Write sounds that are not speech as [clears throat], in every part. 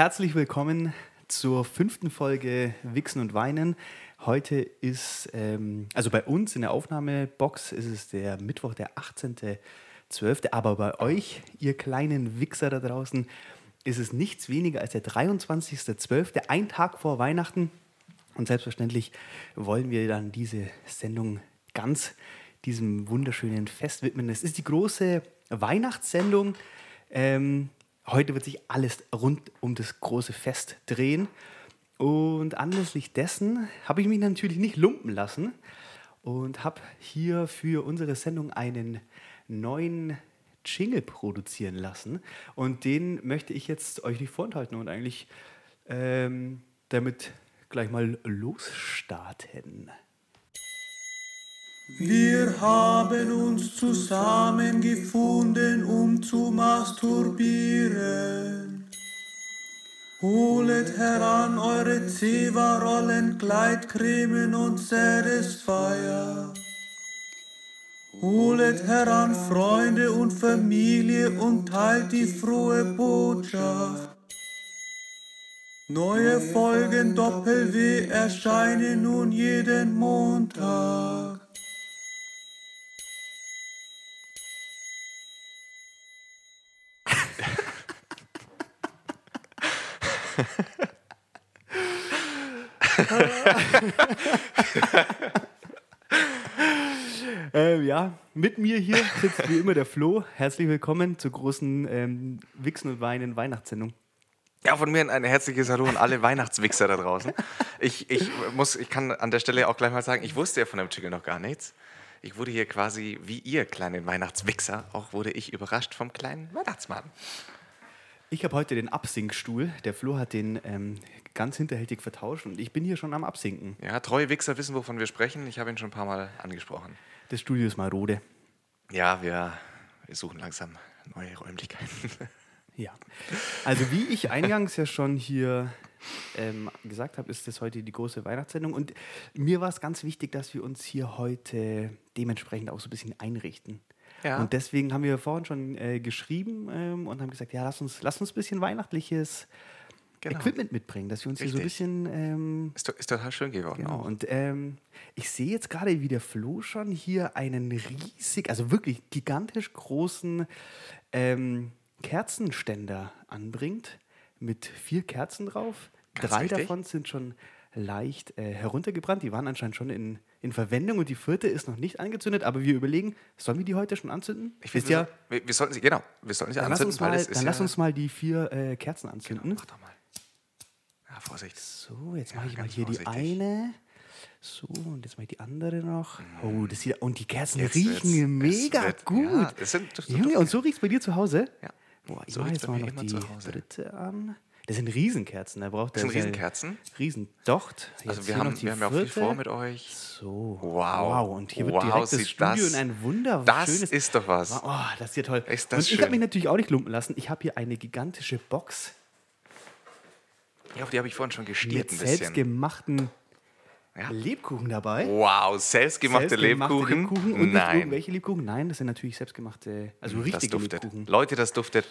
herzlich willkommen zur fünften Folge Wichsen und Weinen. Heute ist, ähm, also bei uns in der Aufnahmebox ist es der Mittwoch, der 18.12., aber bei euch, ihr kleinen Wichser da draußen, ist es nichts weniger als der 23.12., ein Tag vor Weihnachten. Und selbstverständlich wollen wir dann diese Sendung ganz diesem wunderschönen Fest widmen. Es ist die große Weihnachtssendung. Ähm, heute wird sich alles rund um das große Fest drehen. Und anlässlich dessen habe ich mich natürlich nicht lumpen lassen und habe hier für unsere Sendung einen neuen Jingle produzieren lassen. Und den möchte ich jetzt euch nicht vorenthalten und eigentlich ähm, damit gleich mal losstarten. Wir haben uns zusammengefunden, um zu masturbieren. Holet heran eure Zewa-Rollen, Gleitcremen und Satisfier. Holet heran Freunde und Familie und teilt die frohe Botschaft. Neue Folgen Doppel-W erscheinen nun jeden Montag. [laughs] Ähm, ja, mit mir hier sitzt wie immer der Flo. Herzlich willkommen zur großen ähm, Wichsen und Weinen Weihnachtssendung. Ja, von mir ein herzliches Hallo an alle Weihnachtswichser da draußen. Ich, ich, muss, ich kann an der Stelle auch gleich mal sagen, ich wusste ja von dem Jingle noch gar nichts. Ich wurde hier quasi, wie ihr kleinen Weihnachtswichser, auch wurde ich überrascht vom kleinen Weihnachtsmann. Ich habe heute den Absinkstuhl. Der Flo hat den ähm, ganz hinterhältig vertauscht und ich bin hier schon am Absinken. Ja, treue Wichser wissen, wovon wir sprechen. Ich habe ihn schon ein paar Mal angesprochen. Das Studio ist marode. Ja, wir, wir suchen langsam neue Räumlichkeiten. [laughs] Ja. Also wie ich eingangs ja schon hier ähm, gesagt habe, ist das heute die große Weihnachtssendung. Und mir war es ganz wichtig, dass wir uns hier heute dementsprechend auch so ein bisschen einrichten. Ja. Und deswegen haben wir vorhin schon äh, geschrieben ähm, und haben gesagt, ja, lass uns, lass uns ein bisschen weihnachtliches Genau. Equipment mitbringen, dass wir uns hier so ein Richtig. bisschen ähm, Ist, ist total schön geworden Genau. auch. Und ähm, ich sehe jetzt gerade, wie der Flo schon hier einen riesig, also wirklich gigantisch großen ähm, Kerzenständer anbringt mit vier Kerzen drauf. Ganz Drei richtig. davon sind schon leicht äh, heruntergebrannt. Die waren anscheinend schon in, in Verwendung und die vierte ist noch nicht angezündet. Aber wir überlegen, sollen wir die heute schon anzünden? Ich finde, ja, wir, wir sollten sie, genau, wir sollten sie dann lass anzünden, weil mal, dann ja, lass uns mal die vier äh, Kerzen genau, anzünden. mach doch mal. Ja, Vorsicht. So, jetzt Ja, mache ich mal hier die vorsichtig. eine. So, und jetzt mache ich die andere noch. Oh, das sieht, und die Kerzen Jetzt riechen es mega wird- gut. ja, sind- das- Junge, und so riecht es bei dir zu Hause? Ja. Boah, ich So mache jetzt mal noch die dritte an. Das sind Riesenkerzen, da braucht Das sind Riesenkerzen? Riesendocht. Jetzt Also wir haben, wir haben ja auch viel vor mit euch. So. Wow. Wow, und hier wird Wow, direkt das Studio das- in ein wunderschönes... Das ist doch was. Oh, das ist ja toll. Ist und ich habe mich natürlich auch nicht lumpen lassen. Ich habe hier eine gigantische Box Ja, auf die habe ich vorhin schon gestiert mit ein bisschen. selbstgemachten Ja. Lebkuchen dabei. Wow, selbstgemachte, Selbstgemachte Lebkuchen? und nicht Nein, irgendwelche Lebkuchen. Nein, das sind natürlich selbstgemachte, also das richtige duftet. Lebkuchen. Leute, das duftet.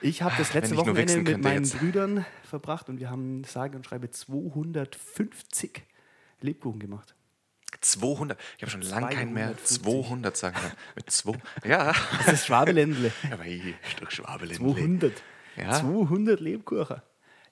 Ich habe das Wenn letzte ich Wochenende mit meinen jetzt. Brüdern verbracht und wir haben sage und schreibe 250 Lebkuchen gemacht. 200. Ich habe schon lange keinen mehr 250. 200 sagen können. Mit zwei. [laughs] Ja. Das ist Schwabeländle. [laughs] Aber hier, Stück Schwabelin. 200. Ja. 200 Lebkuchen.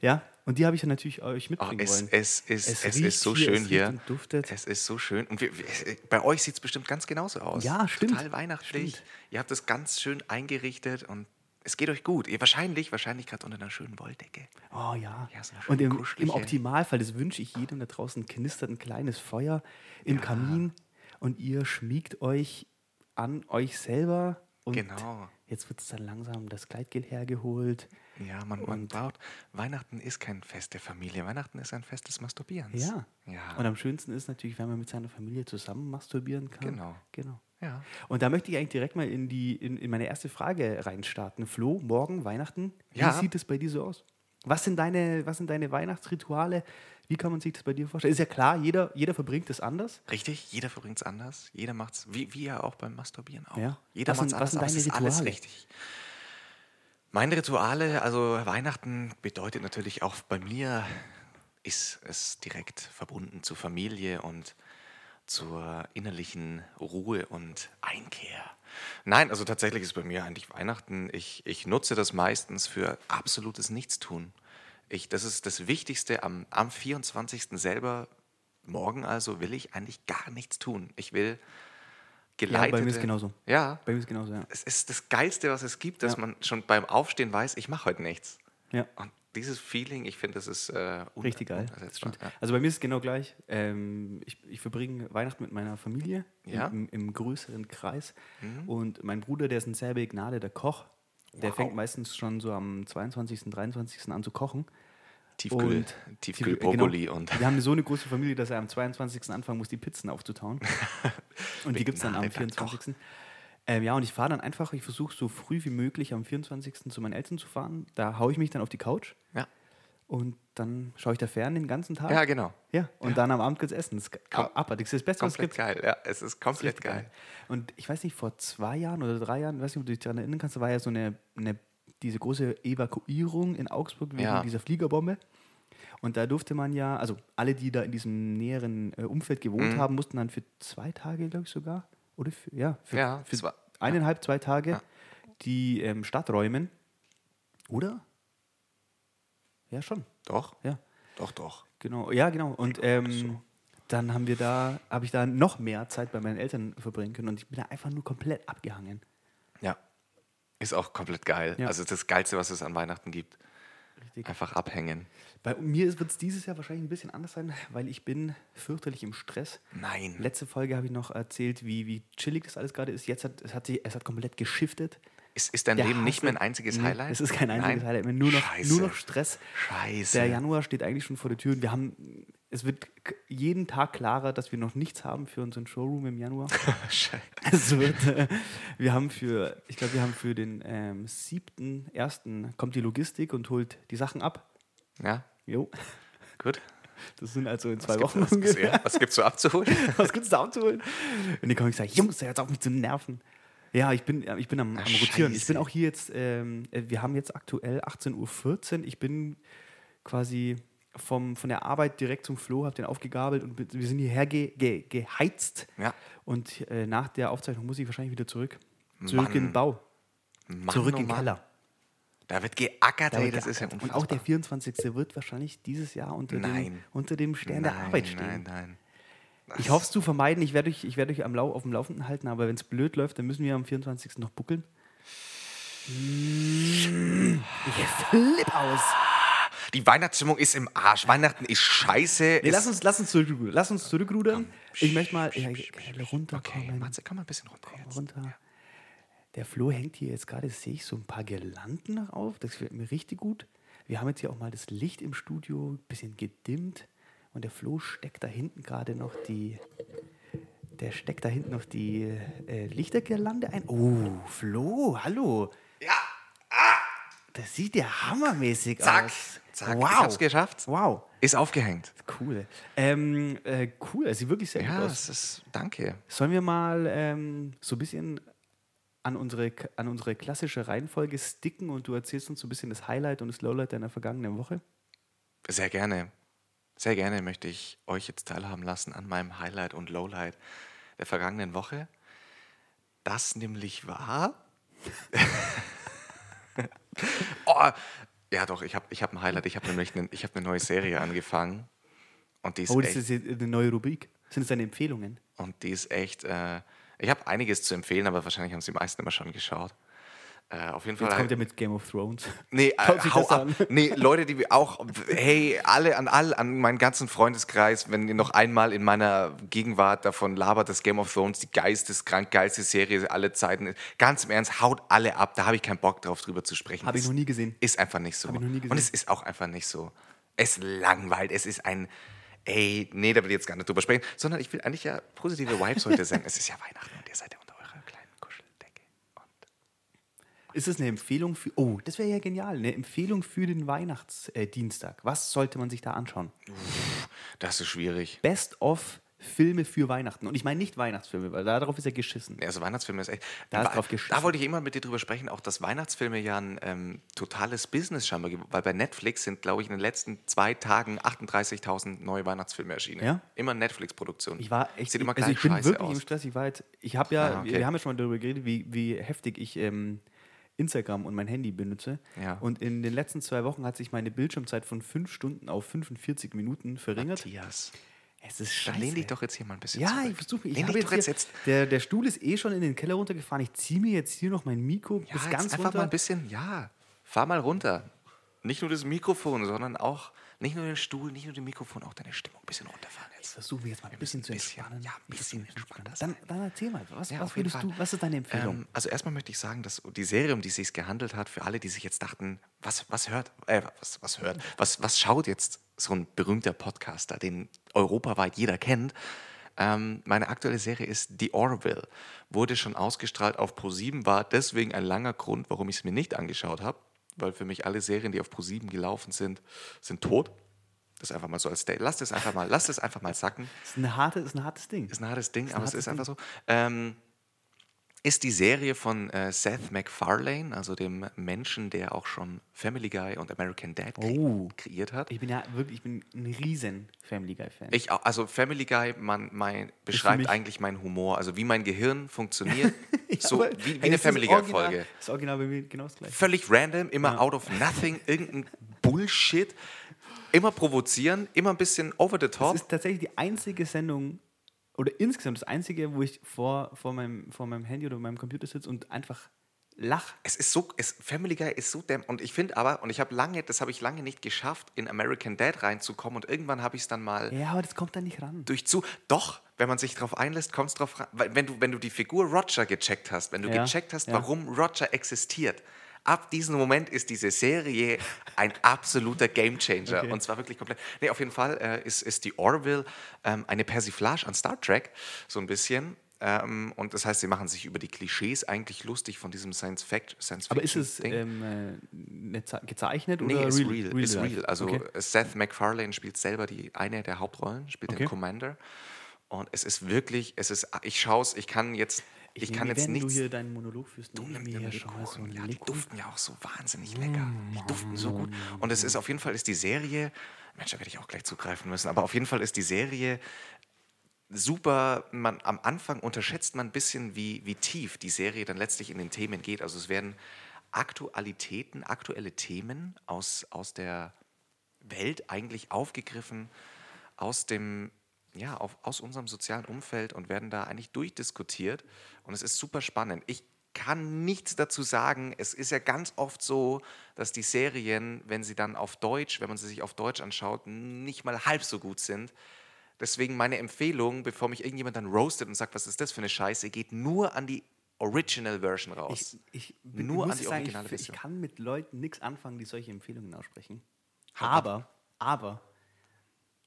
Ja, und die habe ich dann natürlich euch Oh, mitbringen es, wollen. es, ist, Es es, riecht ist so hier, schön es hier. und duftet. Es ist so schön. Und wir, wir, bei euch sieht es bestimmt ganz genauso aus. Ja, stimmt. Total weihnachtlich. Stimmt. Ihr habt es ganz schön eingerichtet und es geht euch gut. Ihr wahrscheinlich, wahrscheinlich gerade unter einer schönen Wolldecke. Oh ja. Ja, so und im, im Optimalfall, das wünsche ich jedem da draußen, knistert ein kleines Feuer im Kamin und ihr schmiegt euch an euch selber. Und Genau. jetzt wird es dann langsam das Kleidgel hergeholt. Ja, man, man baut. Weihnachten ist kein Fest der Familie. Weihnachten ist ein Fest des Masturbierens. Ja. Ja. Und am schönsten ist natürlich, wenn man mit seiner Familie zusammen masturbieren kann. Genau. Genau. Ja. Und da möchte ich eigentlich direkt mal in, die, in, in meine erste Frage reinstarten. Flo, morgen, Weihnachten, wie Ja. sieht es bei dir so aus? Was sind deine, was sind deine Weihnachtsrituale? Wie kann man sich das bei dir vorstellen? Ist ja klar, jeder, jeder verbringt es anders. Richtig, jeder verbringt es anders. Jeder macht es, wie, wie ja auch beim Masturbieren auch. Ja. Jeder macht es anders, sind aber es deine ist alles richtig. Meine Rituale, also Weihnachten bedeutet natürlich auch bei mir, ist es direkt verbunden zur Familie und zur innerlichen Ruhe und Einkehr. Nein, also tatsächlich ist bei mir eigentlich Weihnachten, ich, ich nutze das meistens für absolutes Nichtstun. Ich, das ist das Wichtigste am, am 24. selber, morgen also, will ich eigentlich gar nichts tun. Ich will geleitete... bei mir ist genauso. Ja, Bei mir ist genauso, ja. es ist das Geilste, was es gibt, dass Ja. man schon beim Aufstehen weiß, ich mache heute nichts. ja. Und dieses Feeling, ich finde, das ist äh, Richtig geil. Stimmt. Also bei mir ist es genau gleich. Ähm, ich, ich verbringe Weihnachten mit meiner Familie Ja. im, im größeren Kreis. Und mein Bruder, der ist ein sehr begnadeter Koch. Der Wow. fängt meistens schon so am 22., 23. an zu kochen. Tiefkühl, Und- Tiefkühl Tief- Brokkoli genau. und Wir haben so eine große Familie, dass er am 22. anfangen muss, die Pizzen aufzutauen. [laughs] und die gibt es dann am Begnadeter Koch. 24. Ähm, ja, und ich fahre dann einfach, ich versuche so früh wie möglich am 24. zu meinen Eltern zu fahren. Da haue ich mich dann auf die Couch ja. und dann schaue ich da fern den ganzen Tag. ja, genau. Ja, und dann am Abend gibt's Essen. Das ist Kom- abartig. Das ist das Beste, was es Komplett gibt. geil. Ja, es ist komplett Richtig geil. Und ich weiß nicht, vor zwei Jahren oder drei Jahren, weiß nicht, ob du dich daran erinnern kannst, da war ja so eine, eine diese große Evakuierung in Augsburg wegen Ja. dieser Fliegerbombe. Und da durfte man ja, also alle, die da in diesem näheren äh, Umfeld gewohnt Mhm. haben, mussten dann für zwei Tage, glaube ich sogar, oder für, ja, für, Ja, für zwei- eineinhalb, zwei Tage Ja. die ähm, Stadt räumen. Oder? Ja, schon. Doch, Ja. doch, doch. Genau, ja, genau. Und ähm, dann haben wir da, habe ich da noch mehr Zeit bei meinen Eltern verbringen können und ich bin da einfach nur komplett abgehangen. Ja. Ist auch komplett geil. Ja. Also das Geilste, was es an Weihnachten gibt. Richtig. Einfach abhängen. Bei mir wird es dieses Jahr wahrscheinlich ein bisschen anders sein, weil ich bin fürchterlich im Stress. Nein. Letzte Folge habe ich noch erzählt, wie, wie chillig das alles gerade ist. Jetzt hat es hat, sich, es hat komplett geschiftet. Ist, ist dein Der Leben nicht Hassel- mehr ein einziges Nee, Highlight? Es ist kein einziges Nein? Highlight mehr, nur noch, Scheiße. nur noch Stress. Scheiße. Der Januar steht eigentlich schon vor der Tür und wir haben, es wird jeden Tag klarer, dass wir noch nichts haben für unseren Showroom im Januar. [laughs] Scheiße. Es wird, äh, wir haben für, ich glaube, wir haben für den ähm, siebten, ersten kommt die Logistik und holt die Sachen ab. Ja, Jo, gut. das sind also in zwei Was Wochen gibt's, was, ungefähr. ja, was gibt's so abzuholen? [laughs] Was gibt's da abzuholen? Und dann komme ich und sage, Jungs, jetzt auf mich zu nerven. Ja, ich bin, ich bin am, am Rotieren. Ich bin Scheiße. auch hier jetzt, ähm, äh, wir haben jetzt aktuell 18.14 Uhr. Ich bin quasi vom, von der Arbeit direkt zum Flo, habe den aufgegabelt und wir sind hierher ge, ge, geheizt. Ja. Und äh, nach der Aufzeichnung muss ich wahrscheinlich wieder zurück. Zurück in den Mann. Bau. Mann, Zurück oh in den Mann. Keller. Da wird geackert, Da ey, wird das ist ja geackert. unfassbar. Und auch der 24. wird wahrscheinlich dieses Jahr unter, dem, Nein. unter dem Stern der Nein, Arbeit stehen. Nein, nein. Ich hoffe es zu vermeiden. Ich werde euch, ich werde euch am Lau auf dem Laufenden halten, aber wenn es blöd läuft, dann müssen wir am 24. noch buckeln. Ich flipp aus. Die Weihnachtsstimmung ist im Arsch. Weihnachten ist scheiße. Nee, ist, lass, uns, lass, uns zurück, lass uns zurückrudern. Ich möchte mal ja, Okay, runterkommen. Matze, komm mal ein bisschen runter jetzt. runter. Der Flo hängt hier jetzt gerade, sehe ich, so ein paar Girlanden noch auf. Das gefällt mir richtig gut. Wir haben jetzt hier auch mal das Licht im Studio ein bisschen gedimmt. Und der Flo steckt da hinten gerade noch die. Der steckt da hinten noch die äh, Lichtergirlande ein. Oh, Flo, hallo. Ja, Das sieht ja hammermäßig zack, aus. zack. Wow. Ich hab's geschafft. Wow. Ist aufgehängt. Cool. Ähm, äh, cool, es sieht wirklich sehr Ja, gut aus. ist, danke. Sollen wir mal ähm, so ein bisschen an unsere, an unsere klassische Reihenfolge sticken und du erzählst uns so ein bisschen das Highlight und das Lowlight deiner vergangenen Woche? Sehr gerne. Sehr gerne möchte ich euch jetzt teilhaben lassen an meinem Highlight und Lowlight der vergangenen Woche. Das nämlich war. [laughs] [laughs] oh, ja, doch, ich habe ich hab ein Highlight. Ich habe nämlich eine, ich hab eine neue Serie angefangen. Und die ist Oh, das echt, ist eine neue Rubrik. Sind es deine Empfehlungen? und die ist echt äh, ich habe einiges zu empfehlen, aber wahrscheinlich haben es die meisten immer schon geschaut. Äh, auf jeden Fall. Jetzt kommt er mit Game of Thrones. [laughs] Nee, [laughs] äh, hau ab. an. Nee, Leute, die auch, hey, alle an all, an meinen ganzen Freundeskreis, wenn ihr noch einmal in meiner Gegenwart davon labert, dass Game of Thrones die geisteskrank geilste Serie aller Zeiten ist, ganz im Ernst, haut alle ab, da habe ich keinen Bock drauf, drüber zu sprechen. Habe ich noch nie gesehen. Ist einfach nicht so. Hab ich noch nie gesehen. Und es ist auch einfach nicht so. Es langweilt, es ist ein, ey, nee, da will ich jetzt gar nicht drüber sprechen, sondern ich will eigentlich ja positive Vibes heute senden. Es ist ja Weihnachten und ihr seid ja unter eurer kleinen Kuscheldecke. Und Ist es eine Empfehlung für. Oh, das wäre ja genial. Eine Empfehlung für den Weihnachtsdienstag. Was sollte man sich da anschauen? das ist schwierig. Best of Filme für Weihnachten. Und ich meine nicht Weihnachtsfilme, weil darauf ist er geschissen. Ja, also Weihnachtsfilme ist echt. Da ist drauf geschissen. da wollte ich immer mit dir drüber sprechen, auch dass Weihnachtsfilme ja ein ähm, totales Business scheinbar gibt. Weil bei Netflix sind, glaube ich, in den letzten zwei Tagen 38.000 neue Weihnachtsfilme erschienen. Ja? Immer Netflix-Produktion. Ich war echt, Sieht immer also gleich ich bin scheiße wirklich aus. im Stress. Ich war jetzt, ich habe ja, Ah, okay. wir, wir haben ja schon mal darüber geredet, wie, wie heftig ich ähm, Instagram und mein Handy benutze. Ja. Und in den letzten zwei Wochen hat sich meine Bildschirmzeit von fünf Stunden auf 45 Minuten verringert. Matthias, Es ist scheiße. dann lehn dich doch jetzt hier mal ein bisschen Ja, zurück. ich versuche. Ich Lehn dich jetzt, doch jetzt, jetzt Der, der Stuhl ist eh schon in den Keller runtergefahren. Ich ziehe mir jetzt hier noch mein Mikro ja, bis ganz einfach runter. mal ein bisschen, ja, fahr mal runter. Nicht nur das Mikrofon, sondern auch, nicht nur den Stuhl, nicht nur das Mikrofon, auch deine Stimmung ein bisschen runterfahren Ich jetzt. versuche mich jetzt mal ein bisschen zu bisschen- entspannen. ja, ein bisschen entspannter Dann, dann erzähl mal, was, Ja, was würdest du, Fall. was ist deine Empfehlung? Ähm, also erstmal möchte ich sagen, dass die Serie, um die es sich gehandelt hat, für alle, die sich jetzt dachten, was, was hört, äh, was, was hört, was, was schaut jetzt so ein berühmter Podcaster, den europaweit jeder kennt. Ähm, meine aktuelle Serie ist The Orville. Wurde schon ausgestrahlt auf Pro7, war deswegen ein langer Grund, warum ich es mir nicht angeschaut habe, weil für mich alle Serien, die auf Pro7 gelaufen sind, sind tot. Das einfach mal so als State. Lasst es einfach mal, lasst es einfach mal sacken. ist, ein harte, ist ein hartes Ding. Ist ein hartes Ding, ein aber es hartes ist einfach so. Ähm, ist die Serie von äh, Seth MacFarlane, also dem Menschen, der auch schon Family Guy und American Dad kre Oh. kreiert hat. Ich bin ja wirklich, ich bin ein riesen Family Guy-Fan. Ich, auch- also Family Guy, man, mein, beschreibt eigentlich meinen Humor, also wie mein Gehirn funktioniert, [laughs] [laughs] so wie, wie eine Family Guy-Folge. Das Original bei mir genau das gleiche. Völlig random, immer out of nothing, irgendein Bullshit, immer provozieren, immer ein bisschen over the Das top. ist tatsächlich die einzige Sendung oder insgesamt das einzige, wo ich vor, vor, meinem, vor meinem Handy oder meinem Computer sitze und einfach lach. Es ist so, es, Family Guy ist so dämm. Und ich finde aber, und ich habe lange, das habe ich lange nicht geschafft, in American Dad reinzukommen. Und irgendwann habe ich es dann mal Ja, aber das kommt da nicht ran. durch zu. Doch, wenn man sich darauf einlässt, kommt es drauf ran. Wenn du, wenn du die Figur Roger gecheckt hast, wenn du Ja, gecheckt hast, ja. warum Roger existiert, ab diesem Moment ist diese Serie ein absoluter Gamechanger. Okay. Und zwar wirklich komplett. Nee, auf jeden Fall äh, ist, ist die Orville ähm, eine Persiflage an Star Trek, so ein bisschen. Ähm, und das heißt, sie machen sich über die Klischees eigentlich lustig von diesem Science-Fiction. Science Aber ist es ähm, äh, ne Ze- gezeichnet Nee, oder ist real? real. ist life? real. Also Okay. Seth MacFarlane spielt selber die eine der Hauptrollen, spielt Okay. den Commander. Und es ist wirklich, es ist, ich schaue es, ich kann jetzt, ich, kann jetzt wenn nichts. du hier deinen Monolog führst, Du nimm nimm mir schon mal so Ja, die Lebkuchen. duften ja auch so wahnsinnig lecker. Die duften so gut. Und es ist auf jeden Fall ist die Serie, Mensch, da werde ich auch gleich zugreifen müssen, aber auf jeden Fall ist die Serie super, man, am Anfang unterschätzt man ein bisschen, wie, wie tief die Serie dann letztlich in den Themen geht. Also es werden Aktualitäten, aktuelle Themen aus, aus der Welt eigentlich aufgegriffen, aus dem, ja, auf, aus unserem sozialen Umfeld und werden da eigentlich durchdiskutiert. Und es ist super spannend. Ich kann nichts dazu sagen. Es ist ja ganz oft so, dass die Serien, wenn sie dann auf Deutsch, wenn man sie sich auf Deutsch anschaut, nicht mal halb so gut sind. Deswegen meine Empfehlung, bevor mich irgendjemand dann roastet und sagt, was ist das für eine Scheiße, geht nur an die Original Version raus. Ich, ich, Nur an die sagen, originale ich, ich Version. kann mit Leuten nichts anfangen, die solche Empfehlungen aussprechen. Hau ab. Aber, aber,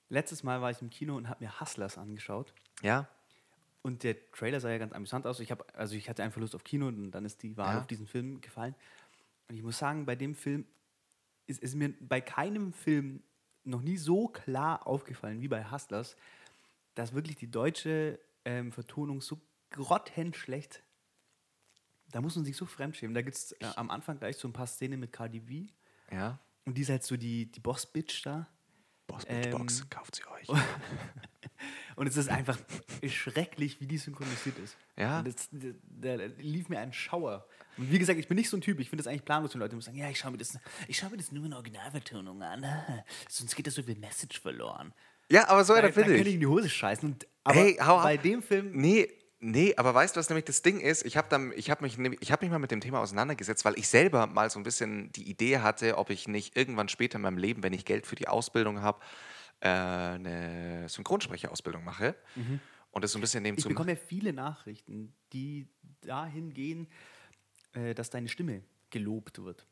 letztes Mal war ich im Kino und habe mir Hustlers angeschaut. Ja? Und der Trailer sah ja ganz amüsant aus. Ich, hab, also ich hatte einfach Lust auf Kino und dann ist die Wahl Ja. auf diesen Film gefallen. Und ich muss sagen, bei dem Film ist, ist mir bei keinem Film noch nie so klar aufgefallen wie bei Hustlers, dass wirklich die deutsche ähm, Vertonung so grottenschlecht da muss man sich so fremdschämen. Da gibt es äh, am Anfang gleich so ein paar Szenen mit Cardi B. Ja? Und die ist halt so die, die Boss-Bitch da. Boss Ähm, Box, kauft sie euch. [laughs] Und es ist einfach [laughs] schrecklich, wie die synchronisiert ist. Ja. Das, da, lief mir ein Schauer. Und wie gesagt, ich bin nicht so ein Typ. Ich finde das eigentlich planlos, wenn Leute immer sagen, ja, ich schaue mir das, ich schaue mir das nur in Originalvertonung an. [laughs] Sonst geht da so viel Message verloren. Ja, aber so Da, einer da bin kann ich. ich in die Hose scheißen. Und, aber Hey, hau ab. bei dem Film, Nee, nee, aber weißt du, was nämlich das Ding ist? Ich habe hab mich, ich hab mich mal mit dem Thema auseinandergesetzt, weil ich selber mal so ein bisschen die Idee hatte, ob ich nicht irgendwann später in meinem Leben, wenn ich Geld für die Ausbildung habe, äh, eine Synchronsprecherausbildung mache. Und das so ein bisschen Mhm. nehmen ich bekomme ja viele Nachrichten, die dahin gehen, äh, dass deine Stimme gelobt wird.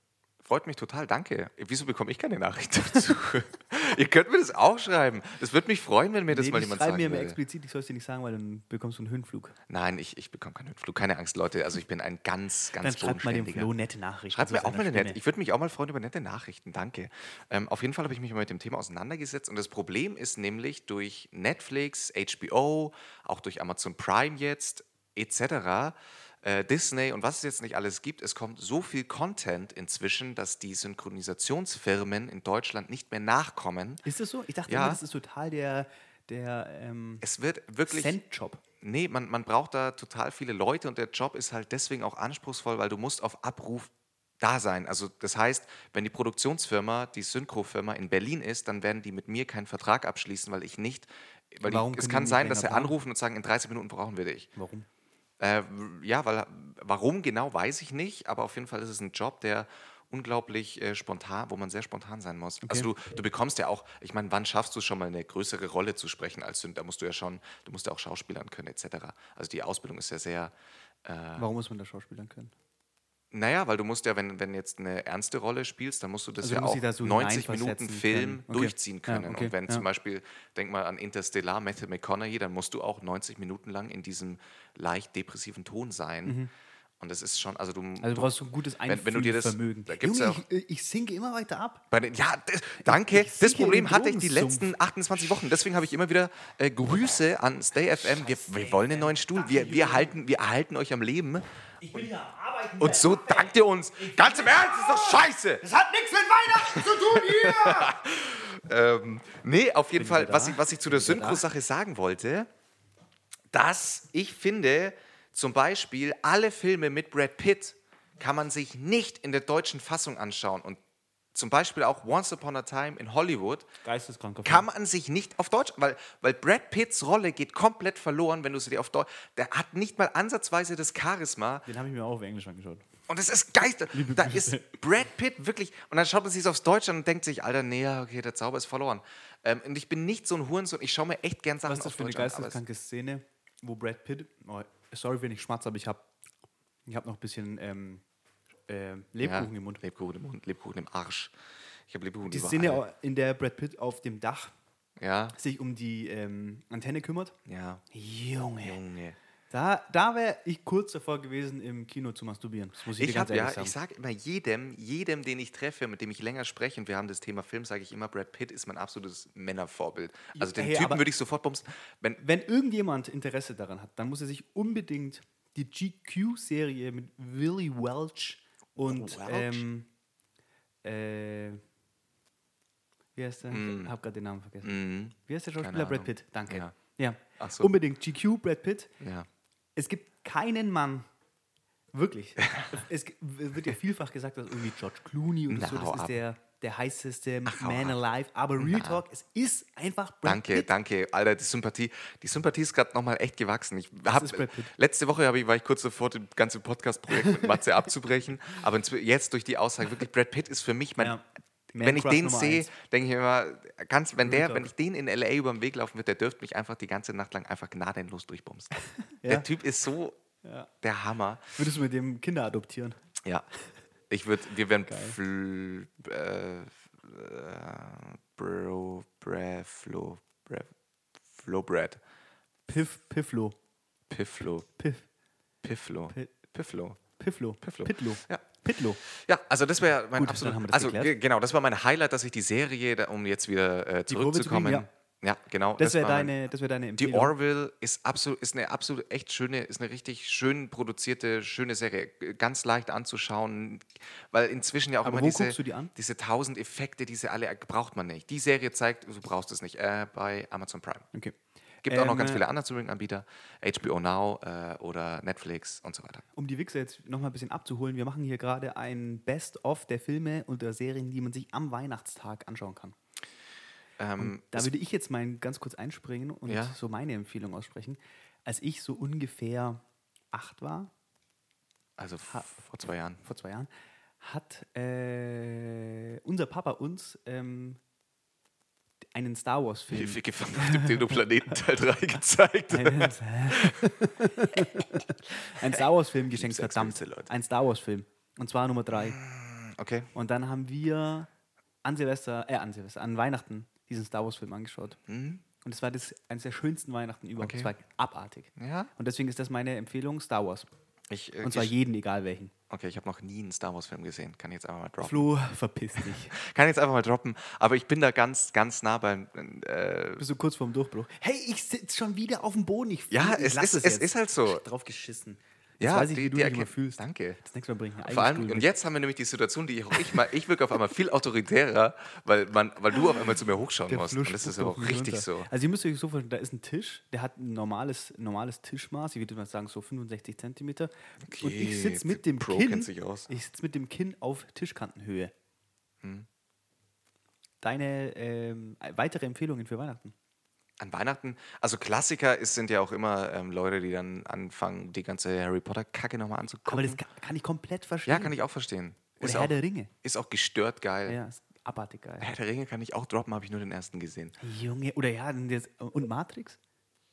Freut mich total, danke. Wieso bekomme ich keine Nachricht dazu? [laughs] Ihr könnt mir das auch schreiben. Das würde mich freuen, wenn mir das Nee, mal jemand sagen mir immer würde. explizit, ich soll es dir nicht sagen, weil dann bekommst du einen Höhenflug. Nein, ich, ich bekomme keinen Höhenflug. Keine Angst, Leute. Also ich bin ein ganz, ganz Dann schreib mal dem. Flo nette Nachrichten. Schreibt mir auch mal eine nette. Ich würde mich auch mal freuen über nette Nachrichten. Danke. Ähm, auf jeden Fall habe ich mich mal mit dem Thema auseinandergesetzt. Und das Problem ist nämlich durch Netflix, HBO, auch durch Amazon Prime jetzt, etc., äh, Disney und was es jetzt nicht alles gibt, es kommt so viel Content inzwischen, dass die Synchronisationsfirmen in Deutschland nicht mehr nachkommen. Ist das so? Ich dachte Ja. immer, das ist total der, der ähm, Es wird wirklich. Cent-Job. Nee, man, man braucht da total viele Leute und der Job ist halt deswegen auch anspruchsvoll, weil du musst auf Abruf da sein. Also das heißt, wenn die Produktionsfirma, die Synchrofirma in Berlin ist, dann werden die mit mir keinen Vertrag abschließen, weil ich nicht, weil Warum die, es kann sein, dass sie anrufen und sagen, in 30 Minuten brauchen wir dich. Warum? Äh, ja, weil warum genau weiß ich nicht, aber auf jeden Fall ist es ein Job, der unglaublich äh, spontan, wo man sehr spontan sein muss. Also du, du bekommst ja auch, ich meine, wann schaffst du schon mal eine größere Rolle zu sprechen als Syn- da musst du ja schon, du musst ja auch Schauspielern können etc. Also die Ausbildung ist ja sehr, Warum muss man da Schauspielern können? Naja, weil du musst ja, wenn, wenn jetzt eine ernste Rolle spielst, dann musst du das Also du ja musst auch so 90 hineinversetzen Minuten Film können. Okay. durchziehen Ja, können. okay, Und wenn ja. zum Beispiel, denk mal an Interstellar, Matthew McConaughey, dann musst du auch 90 Minuten lang in diesem leicht depressiven Ton sein. Und das ist schon, also du. Also du brauchst so ein gutes das, Einfühlvermögen. da gibt's Junge, ja auch, ich, ich sinke immer weiter ab. den, ja, das, danke. das Problem hatte ich die letzten 28 Wochen. Deswegen habe ich immer wieder äh, Grüße an Stay FM. Wir, wir wollen einen neuen Stuhl. Wir, wir, halten, wir erhalten euch am Leben. Ich bin hier Arbeiten. Und so dankt ihr uns. Ganz im Ernst, ist doch scheiße. Das hat nichts mit Weihnachten zu tun hier! [laughs] Ähm, nee, auf jeden Fall, wieder was ich, was ich zu der Bin? Synchro-Sache sagen wollte, dass ich finde, zum Beispiel alle Filme mit Brad Pitt kann man sich nicht in der deutschen Fassung anschauen. Und zum Beispiel auch Once Upon a Time in Hollywood kann man sich nicht auf Deutsch, weil, weil Brad Pitts Rolle geht komplett verloren, wenn du sie dir auf Deutsch, der hat nicht mal ansatzweise das Charisma, Den habe ich mir auch auf Englisch angeschaut. und es ist geil. Da ist Brad Pitt wirklich. Und dann schaut man sich aufs Deutsche an und denkt sich, Alter, nee, okay, der Zauber ist verloren. Ähm, und ich bin nicht so ein Hurensohn. Ich schaue mir echt gern Sachen Was ist das auf für eine Deutsch an. aber es- geisteskranke Szene, wo Brad Pitt, oh, sorry, wenn ich schmatze, aber ich habe ich hab noch ein bisschen ähm, äh, Lebkuchen ja, im Mund. Lebkuchen im Mund, Lebkuchen im Arsch. Ich habe Lebkuchen Die überall. Szene, in der Brad Pitt auf dem Dach Ja, sich um die ähm, Antenne kümmert. ja. Junge. Junge. Da, da wäre ich kurz davor gewesen, im Kino zu masturbieren. Das muss ich, dir Ich ganz habe ja, sagen. ich sage immer jedem, jedem, den ich treffe, mit dem ich länger spreche, und wir haben das Thema Film, sage ich immer, Brad Pitt ist mein absolutes Männervorbild. Also den Hey, Typen würde ich sofort bumsen. Wenn, Wenn irgendjemand Interesse daran hat, dann muss er sich unbedingt die GQ-Serie mit Willy Welch und Welch? ähm, äh, wie heißt der? Ich habe gerade den Namen vergessen. mm, Wie heißt der Schauspieler? Brad. Pitt. Danke. Ja. Ja. So. Unbedingt GQ, Brad Pitt. ja. Es gibt keinen Mann, wirklich. es wird ja vielfach gesagt, dass irgendwie George Clooney und Na, so, das ist ab. der, der heißeste hau Man alive. Aber Real Talk, es ist einfach Brad Danke, Pitt. danke. Alter, die Sympathie, die Sympathie ist gerade nochmal echt gewachsen. Ich hab, letzte Woche ich, war ich kurz davor, das ganze Podcast-Projekt mit Matze abzubrechen. Aber jetzt durch die Aussage, wirklich, Brad Pitt ist für mich mein. Ja. Wenn ich Man-Crush den sehe, denke ich mir immer, ganz, wenn, der, wenn ich den in LA über den Weg laufen würde, der dürfte mich einfach die ganze Nacht lang einfach gnadenlos durchbumsen. [laughs] Ja. Der Typ ist so Ja. der Hammer. Würdest du mit dem Kinder adoptieren? Ja. Ich würde, wir wären Fl, äh, äh, Bro, Bra, Flo, Bra, Flo Brad. Piff, Pifflo. Pifflo. Piff, Pifflo. Pi- Pifflo. Pifflo. Pifflo. Pitlo. Ja. Pitlo. Ja, also das wäre mein Gut, absolut. Also geklärt. ge- genau, das war mein Highlight, dass ich die Serie, um jetzt wieder äh, Kurve zu zurückzukommen. ja. ja, genau. Das wäre deine, das wär deine Die Empfehlung. Orville ist absolut, ist eine absolut echt schöne, ist eine richtig schön produzierte, schöne Serie. Ganz leicht anzuschauen, weil inzwischen ja auch Aber immer diese, die diese tausend Effekte, diese alle braucht man nicht. Die Serie zeigt, du brauchst es nicht, äh, bei Amazon Prime. Okay. Gibt auch noch Ähm, ganz viele andere Streaming-Anbieter, HBO Now äh, oder Netflix und so weiter. Um die Wichser jetzt nochmal ein bisschen abzuholen, wir machen hier gerade ein Best-of der Filme und der Serien, die man sich am Weihnachtstag anschauen kann. Ähm, Da würde ich jetzt mal ganz kurz einspringen und Ja. so meine Empfehlung aussprechen. Als ich so ungefähr acht war, also vor zwei Jahren. vor zwei Jahren, hat äh, unser Papa uns ähm, einen Star Wars-Film. Hilfe gefangen auf dem [laughs] Dino-Planeten Teil 3 gezeigt. einen Star Wars-Film geschenkt, verdammt. Ein Star Wars-Film. Und zwar Nummer drei. Okay. Und dann haben wir an Silvester, äh, an Silvester, an Weihnachten diesen Star Wars-Film angeschaut. Und es war das eines der schönsten Weihnachten überhaupt. Okay. Es war abartig. Ja? Und deswegen ist das meine Empfehlung: Star Wars. Ich, äh, Und zwar jeden, egal welchen. Okay, ich habe noch nie einen Star Wars-Film gesehen. Kann ich jetzt einfach mal droppen. Flo, verpiss dich. [laughs] Kann ich jetzt einfach mal droppen. Aber ich bin da ganz, ganz nah beim. Äh, Bist du kurz vorm Durchbruch? Hey, ich sitze schon wieder auf dem Boden. Ich, Ja, ich es ist- es ist halt so. Drauf geschissen. Jetzt ja, weiß ich, wie du dich fühlst. Danke. Das nächste Mal bringe ich Vor allem, und jetzt haben wir nämlich die Situation, die ich auch ich mal, ich wirke auf einmal viel autoritärer, weil, man, weil du auf einmal zu mir hochschauen Der musst. Fluss Und das ist aber auch richtig runter. so. Also ihr müsst euch so vorstellen, da ist ein Tisch, der hat ein normales, normales Tischmaß, ich würde mal sagen so 65 Zentimeter. und Okay, ich sitze mit dem Pro Kinn, ich sitze mit dem Kinn auf Tischkantenhöhe. Hm. Deine ähm, weitere Empfehlungen für Weihnachten? An Weihnachten, also Klassiker ist, sind ja auch immer ähm, Leute, die dann anfangen, die ganze Harry Potter-Kacke nochmal anzugucken. Aber das kann, kann ich komplett verstehen. ja, kann ich auch verstehen. Oder ist Herr auch, der Ringe. Ist auch gestört geil. Ja, ist abartig geil. Herr der Ringe kann ich auch droppen, habe ich nur den ersten gesehen. Junge, oder ja, und Matrix?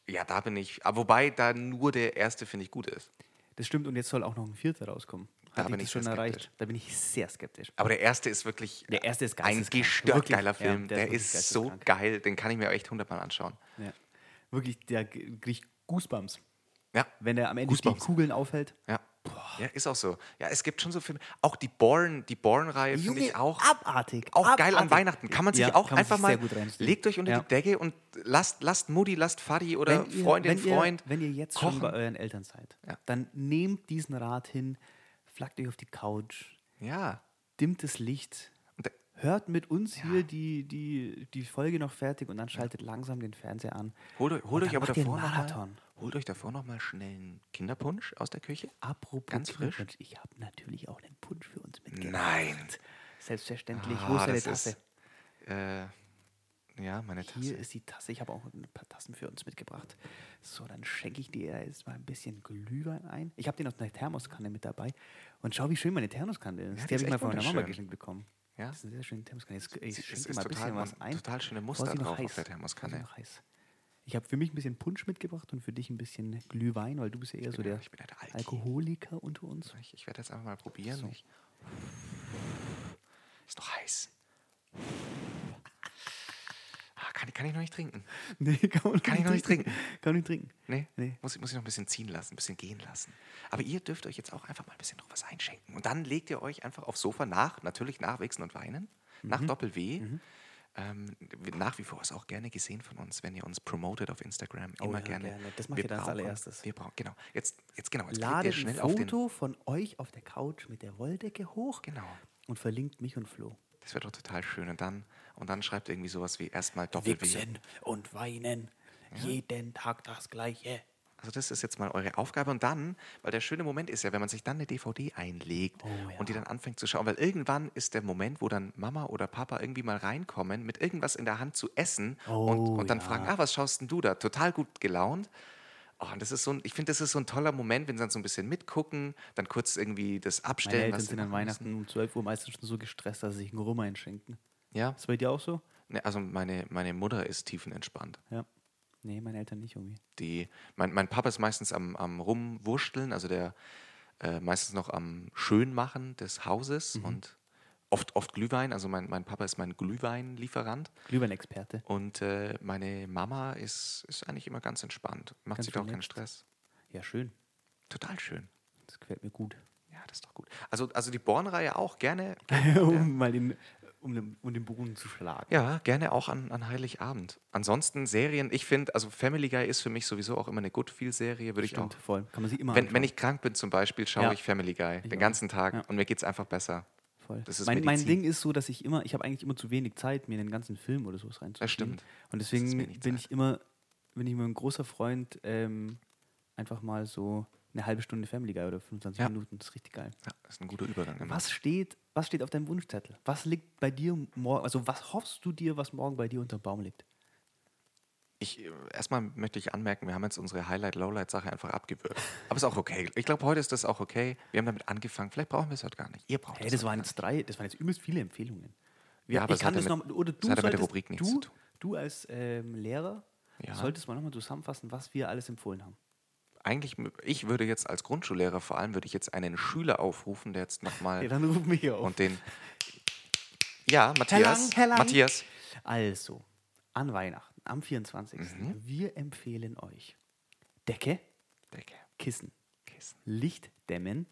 Ja, da bin ich. Aber wobei da nur der erste, finde ich, gut ist. Das stimmt, und jetzt soll auch noch ein vierter rauskommen. Da bin ich schon sehr erreicht? skeptisch. Da bin ich sehr skeptisch. Aber der erste ist wirklich Der erste ist ein gestört Wirklich, geiler ja, Film. der der ist ist so geil, den kann ich mir echt hundertmal anschauen. Ja. Wirklich, der kriegt Goosebumps. Ja, Wenn er am Ende die Goosebumps. Kugeln aufhält. ja. Ja, ist auch so. Ja, es gibt schon so Filme. Auch die Born, die Born-Reihe finde ich auch. abartig. Auch geil an abartig. Weihnachten. Kann man sich Ja, auch man einfach sich mal. Legt euch unter Ja. die Decke und lasst, lasst Mutti, lasst Fadi oder Wenn ihr- Freundin, wenn ihr, Freund. Wenn ihr jetzt kochen. schon bei euren Eltern seid, Ja. dann nehmt diesen Rat hin, flackt euch auf die Couch, Ja. dimmt das Licht, hört mit uns hier die, die, die Folge noch fertig und dann schaltet langsam den Fernseher an. Holt, euch- holt euch aber davor einen noch mal, Marathon. holt euch davor noch mal schnell einen Kinderpunsch aus der Küche. Apropos Ganz frisch? Ich habe natürlich auch einen Punsch für uns mitgebracht. Nein. Selbstverständlich. Ah, Wo ist deine das ist- Tasse? Äh, ja, meine Tasse. Hier ist die Tasse. Ich habe auch ein paar Tassen für uns mitgebracht. So, dann schenke ich dir jetzt mal ein bisschen Glühwein ein. Ich habe den aus einer Thermoskanne mit dabei. Und schau, wie schön meine Thermoskanne ist. Ja, die habe ich mal von meiner Mama geschenkt bekommen. Ja? Das ist eine sehr schöne Thermoskanne. Jetzt, ich Es schenke dir mal ein bisschen was ein. total schöne Muster sie noch drauf auf heiß- der Thermoskanne. noch heiß. Ich habe für mich ein bisschen Punsch mitgebracht und für dich ein bisschen Glühwein, weil du bist ja eher so ja- der ich bin ja der. Alkoholiker unter uns. Ich, ich werde jetzt einfach mal probieren. Ich, ist noch heiß. Kann, ich- kann ich noch nicht trinken. Nee, [laughs] kann, man Kann ich noch nicht trinken. Kann man nicht trinken. Nee, Nee. Muss, ich- muss ich noch ein bisschen ziehen lassen, ein bisschen gehen lassen. Aber ihr dürft euch jetzt auch einfach mal ein bisschen noch was einschenken. Und dann legt ihr euch einfach aufs Sofa nach, natürlich nach Wichsen und Weinen, Mhm. nach Doppel-W. Ähm, nach wie vor ist auch gerne gesehen von uns, wenn ihr uns promotet auf Instagram. Oh Immer ja, gerne. gerne. Das macht Wir ihr dann als brauchen- allererstes. Wir brauchen, genau. Jetzt, jetzt genau. Jetzt Ladet ihr ein schnell auf den. Foto von euch auf der Couch mit der Wolldecke hoch Genau. und verlinkt mich und Flo. Das wäre doch total schön. Und dann, und dann schreibt irgendwie sowas wie erstmal Doppel-W. Wichsen und weinen. Jeden Tag das Gleiche. Also das ist jetzt mal eure Aufgabe. Und dann, weil der schöne Moment ist ja, wenn man sich dann eine DVD einlegt Oh ja. und die dann anfängt zu schauen, weil irgendwann ist der Moment, wo dann Mama oder Papa irgendwie mal reinkommen mit irgendwas in der Hand zu essen und, Oh und dann ja. fragen, ah, was schaust denn du da? Total gut gelaunt. Oh, und das ist so ein, ich finde, das ist so ein toller Moment, wenn sie dann so ein bisschen mitgucken, dann kurz irgendwie das Meine abstellen. Eltern was sie sind an Weihnachten um 12 Uhr meistens schon so gestresst, dass sie sich einen Rum einschenken. müssen. Ja, Ist bei dir auch so? ne, also meine, meine Mutter ist tiefenentspannt. Ja. Nee, meine Eltern nicht irgendwie. Die, mein, mein Papa ist meistens am, am Rumwurschteln, also der äh, meistens noch am Schönmachen des Hauses Mhm. und oft, oft Glühwein. Also mein, mein Papa ist mein Glühweinlieferant Glühweinexperte. und äh, meine Mama ist, ist eigentlich immer ganz entspannt. Macht Ganz sich da auch keinen. Stress. Ja, schön. Total schön. Das gefällt mir gut. Ja, das ist doch gut. Also, also die Born-Reihe auch gerne. [laughs] um mal den, um den, um den Bogen zu schlagen. Ja, gerne auch an, an Heiligabend. Ansonsten Serien, ich finde, also Family Guy ist für mich sowieso auch immer eine Good-Feel-Serie, würde ich auch voll. Kann man sich immer Wenn, wenn ich krank bin zum Beispiel, schaue Ja. ich Family Guy Ich den auch. ganzen Tag Ja. und mir geht es einfach besser. Voll. Das ist mein, mein. Ding ist so, dass ich immer, ich habe eigentlich immer zu wenig Zeit, mir den ganzen Film oder sowas reinzuziehen. Das stimmt. Und deswegen bin ich immer, bin ich immer ein großer Freund, ähm, einfach mal so eine halbe Stunde Family Guy oder 25 Ja. Minuten. Das ist richtig geil. Ja, das ist ein guter Übergang. immer. Was steht, was steht auf deinem Wunschzettel? Was liegt bei dir morgen, also was hoffst du dir, was morgen bei dir unter dem Baum liegt? Ich, äh, erstmal möchte ich anmerken, wir haben jetzt unsere Highlight-Lowlight-Sache einfach abgewürgt. Aber ist auch okay. Ich glaube, heute ist das auch okay. Wir haben damit angefangen. Vielleicht brauchen wir es heute gar nicht. Ihr braucht Hey, es das heute waren jetzt drei, das waren jetzt übelst viele Empfehlungen. Ja, aber ich kann das ja noch, mit- oder du mit der solltest, Rubrik nichts du, zu tun. du als ähm, Lehrer Ja. solltest mal nochmal zusammenfassen, was wir alles empfohlen haben. Eigentlich, ich würde jetzt als Grundschullehrer vor allem, würde ich jetzt einen Schüler aufrufen, der jetzt nochmal [laughs] Ja, dann ruf mich auf. und den... Ja, Matthias. Herr Lang. Matthias. Also, an Weihnachten, am 24. Mhm. Wir empfehlen euch Decke, Decke. Kissen, Kissen. Licht dämmen,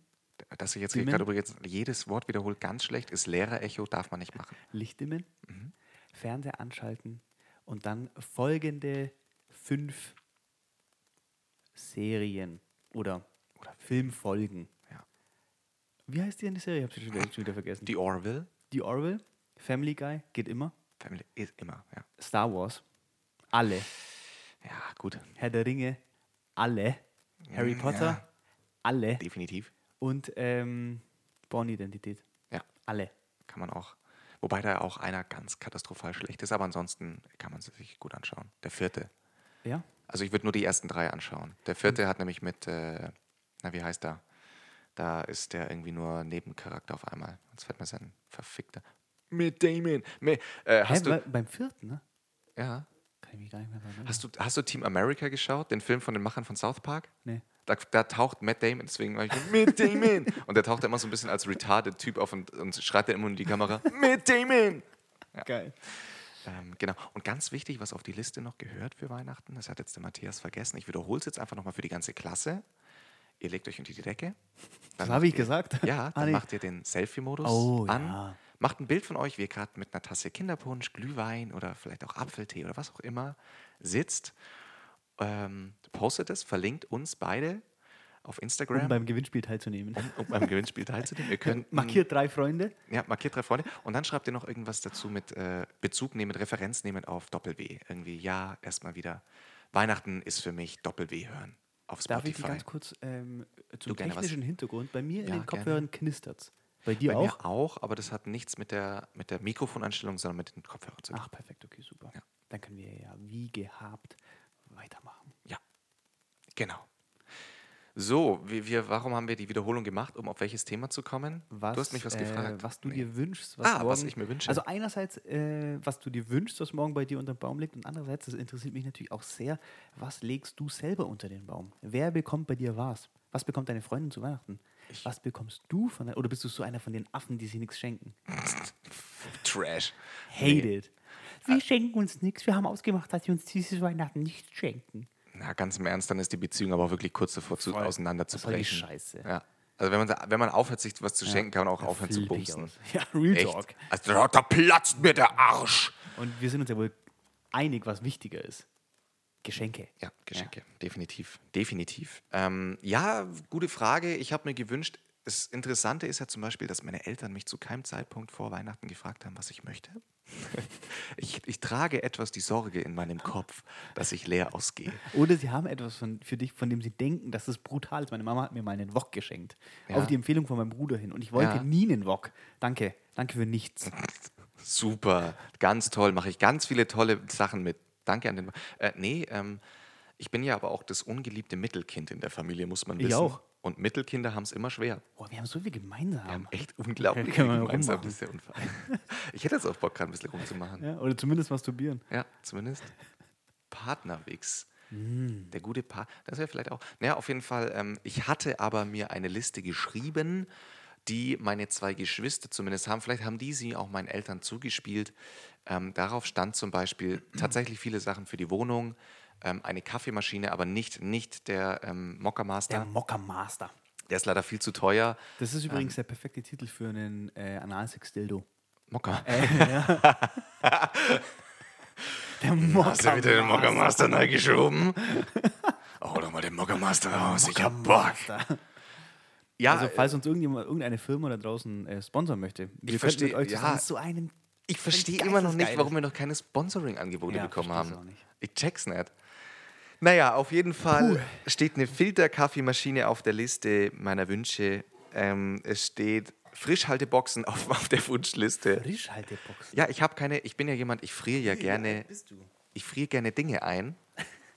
Dass ich jetzt gerade übrigens jedes Wort wiederholt, ganz schlecht, ist Lehrerecho, darf man nicht machen. Licht dimmen, Mhm. Fernseher anschalten und dann folgende fünf Serien oder, Oder Filmfolgen. Ja. Wie heißt die denn die Serie? Ich habe sie schon wieder, schon wieder vergessen. Die Orville, die Orville, Family Guy, geht immer. Family ist immer, ja. Star Wars, alle. Ja, gut, Herr der Ringe, alle. Harry Potter, ja. alle. definitiv. Und ähm, Born-Identität, Ja, alle. kann man auch. Wobei da auch einer ganz katastrophal schlecht ist, aber ansonsten kann man sie sich gut anschauen. Der vierte. Ja? Also ich würde nur die ersten drei anschauen. Der vierte hat nämlich mit, äh, na wie heißt er? Da ist der irgendwie nur Nebencharakter auf einmal. Jetzt fällt mir sein verfickter. Mit Damon. Mit, äh, hast Hä, du, bei- beim vierten, ne? ja, Kann ich mich gar nicht mehr erinnern. hast du, hast du Team America geschaut, den Film von den Machern von South Park? Nee. Da, da taucht Matt Damon, deswegen war ich Matt Damon. Und der taucht immer so ein bisschen als retarded Typ auf und, und schreit dann immer in die Kamera, Matt Damon. Geil. Ähm, genau. Und ganz wichtig, was auf die Liste noch gehört für Weihnachten, das hat jetzt der Matthias vergessen. Ich wiederhole es jetzt einfach nochmal für die ganze Klasse. Ihr legt euch unter die Decke. Das habe ich ihr- gesagt. Ja, Ah, dann nee. macht ihr den Selfie-Modus Oh, an. ja. Macht ein Bild von euch, wie ihr gerade mit einer Tasse Kinderpunsch, Glühwein oder vielleicht auch Apfeltee oder was auch immer sitzt. Ähm, postet es, verlinkt uns beide auf Instagram, um beim Gewinnspiel teilzunehmen. um beim Gewinnspiel teilzunehmen. Ihr [laughs] könnt Markiert drei Freunde. ja, markiert drei Freunde. Und dann schreibt ihr noch irgendwas dazu mit äh, Bezug nehmen, Referenz nehmen auf Doppel-W. Irgendwie, ja, erstmal wieder. Weihnachten ist für mich Doppel-W hören. Auf Darf ich Spotify. ganz kurz ähm, zum Du technischen Hintergrund? Bei mir in Ja, den Kopfhörern knistert's. Bei dir Bei auch? mir auch, aber das hat nichts mit der, mit der Mikrofoneinstellung, sondern mit den Kopfhörern zu tun. Ach, perfekt, okay, super. Ja. Dann können wir ja wie gehabt weitermachen. Ja, genau. So, wir, wir, warum haben wir die Wiederholung gemacht, um auf welches Thema zu kommen? Was, du hast mich was äh, gefragt. Was du Nee. dir wünschst. Ah, morgen, was ich mir wünsche. Also einerseits, äh, was du dir wünschst, was morgen bei dir unter dem Baum liegt und andererseits, das interessiert mich natürlich auch sehr, was legst du selber unter den Baum? Wer bekommt bei dir was? Was bekommt deine Freundin zu Weihnachten? Was bekommst du von der, oder bist du so einer von den Affen, die sich nichts schenken? [laughs] Trash. Hate it. Sie schenken uns nichts. Wir haben ausgemacht, dass sie uns dieses Weihnachten nichts schenken. Na, ganz im Ernst, dann ist die Beziehung aber auch wirklich kurz davor zu, auseinanderzubrechen. Scheiße? Ja. Also wenn man, wenn man aufhört, sich was zu schenken, kann man auch aufhören zu ich bumsen. [laughs] Ja, Real Echt? Talk. Also da platzt mir der Arsch. Und wir sind uns ja wohl einig, was wichtiger ist. Geschenke. Ja, Geschenke, definitiv. Definitiv. Ähm, ja, gute Frage. Ich habe mir gewünscht, das Interessante ist ja zum Beispiel, dass meine Eltern mich zu keinem Zeitpunkt vor Weihnachten gefragt haben, was ich möchte. [laughs] ich, ich trage etwas die Sorge in meinem Kopf, dass ich leer ausgehe. Oder sie haben etwas von, für dich, von dem sie denken, dass es brutal ist. Meine Mama hat mir mal einen Wok geschenkt. Ja. Auf die Empfehlung von meinem Bruder hin. Und ich wollte Ja. nie einen Wok. Danke. Danke für nichts. Super, ganz toll, mache ich ganz viele tolle Sachen mit. Danke an den. Äh, nee, ähm, ich bin ja aber auch das ungeliebte Mittelkind in der Familie, muss man Ich wissen. auch. Und Mittelkinder haben es immer schwer. Boah, wir haben so viel gemeinsam. Wir haben echt unglaublich [laughs] viel gemeinsam. Das ist der Unfall. Ich hätte jetzt auch Bock, gerade ein bisschen rumzumachen. Ja, oder zumindest masturbieren. Ja, zumindest. Partnerwix. Mm. Der gute Paar. Das wäre vielleicht auch. Naja, auf jeden Fall. Ähm, ich hatte aber mir eine Liste geschrieben, die meine zwei Geschwister zumindest haben. Vielleicht haben die sie auch meinen Eltern zugespielt. Ähm, darauf stand zum Beispiel tatsächlich viele Sachen für die Wohnung. Ähm, eine Kaffeemaschine, aber nicht, nicht der ähm, Mocker Master. Der Mocker Master. Der ist leider viel zu teuer. Das ist übrigens der perfekte Titel für einen äh, Analsex-Dildo. Mocker. [laughs] Der Mocker Hast du wieder den Mocker Master neu geschoben? [laughs] Oh, doch mal den Mocker Master raus. Ich hab Bock. Ja, Also, falls uns irgendjemand, irgendeine Firma da draußen äh, sponsern möchte, wir könnten versteh- mit euch ja. so einen. Ich verstehe immer noch nicht, warum wir noch keine Sponsoring-Angebote Ja, bekommen haben. Ich check's nicht. Naja, auf jeden Fall steht eine Filterkaffeemaschine auf der Liste meiner Wünsche. Ähm, es steht Frischhalteboxen auf, [laughs] auf der Wunschliste. Frischhaltebox. Ja, ich habe keine, ich bin ja jemand, ich friere ja gerne, Bist du? ich friere gerne Dinge ein.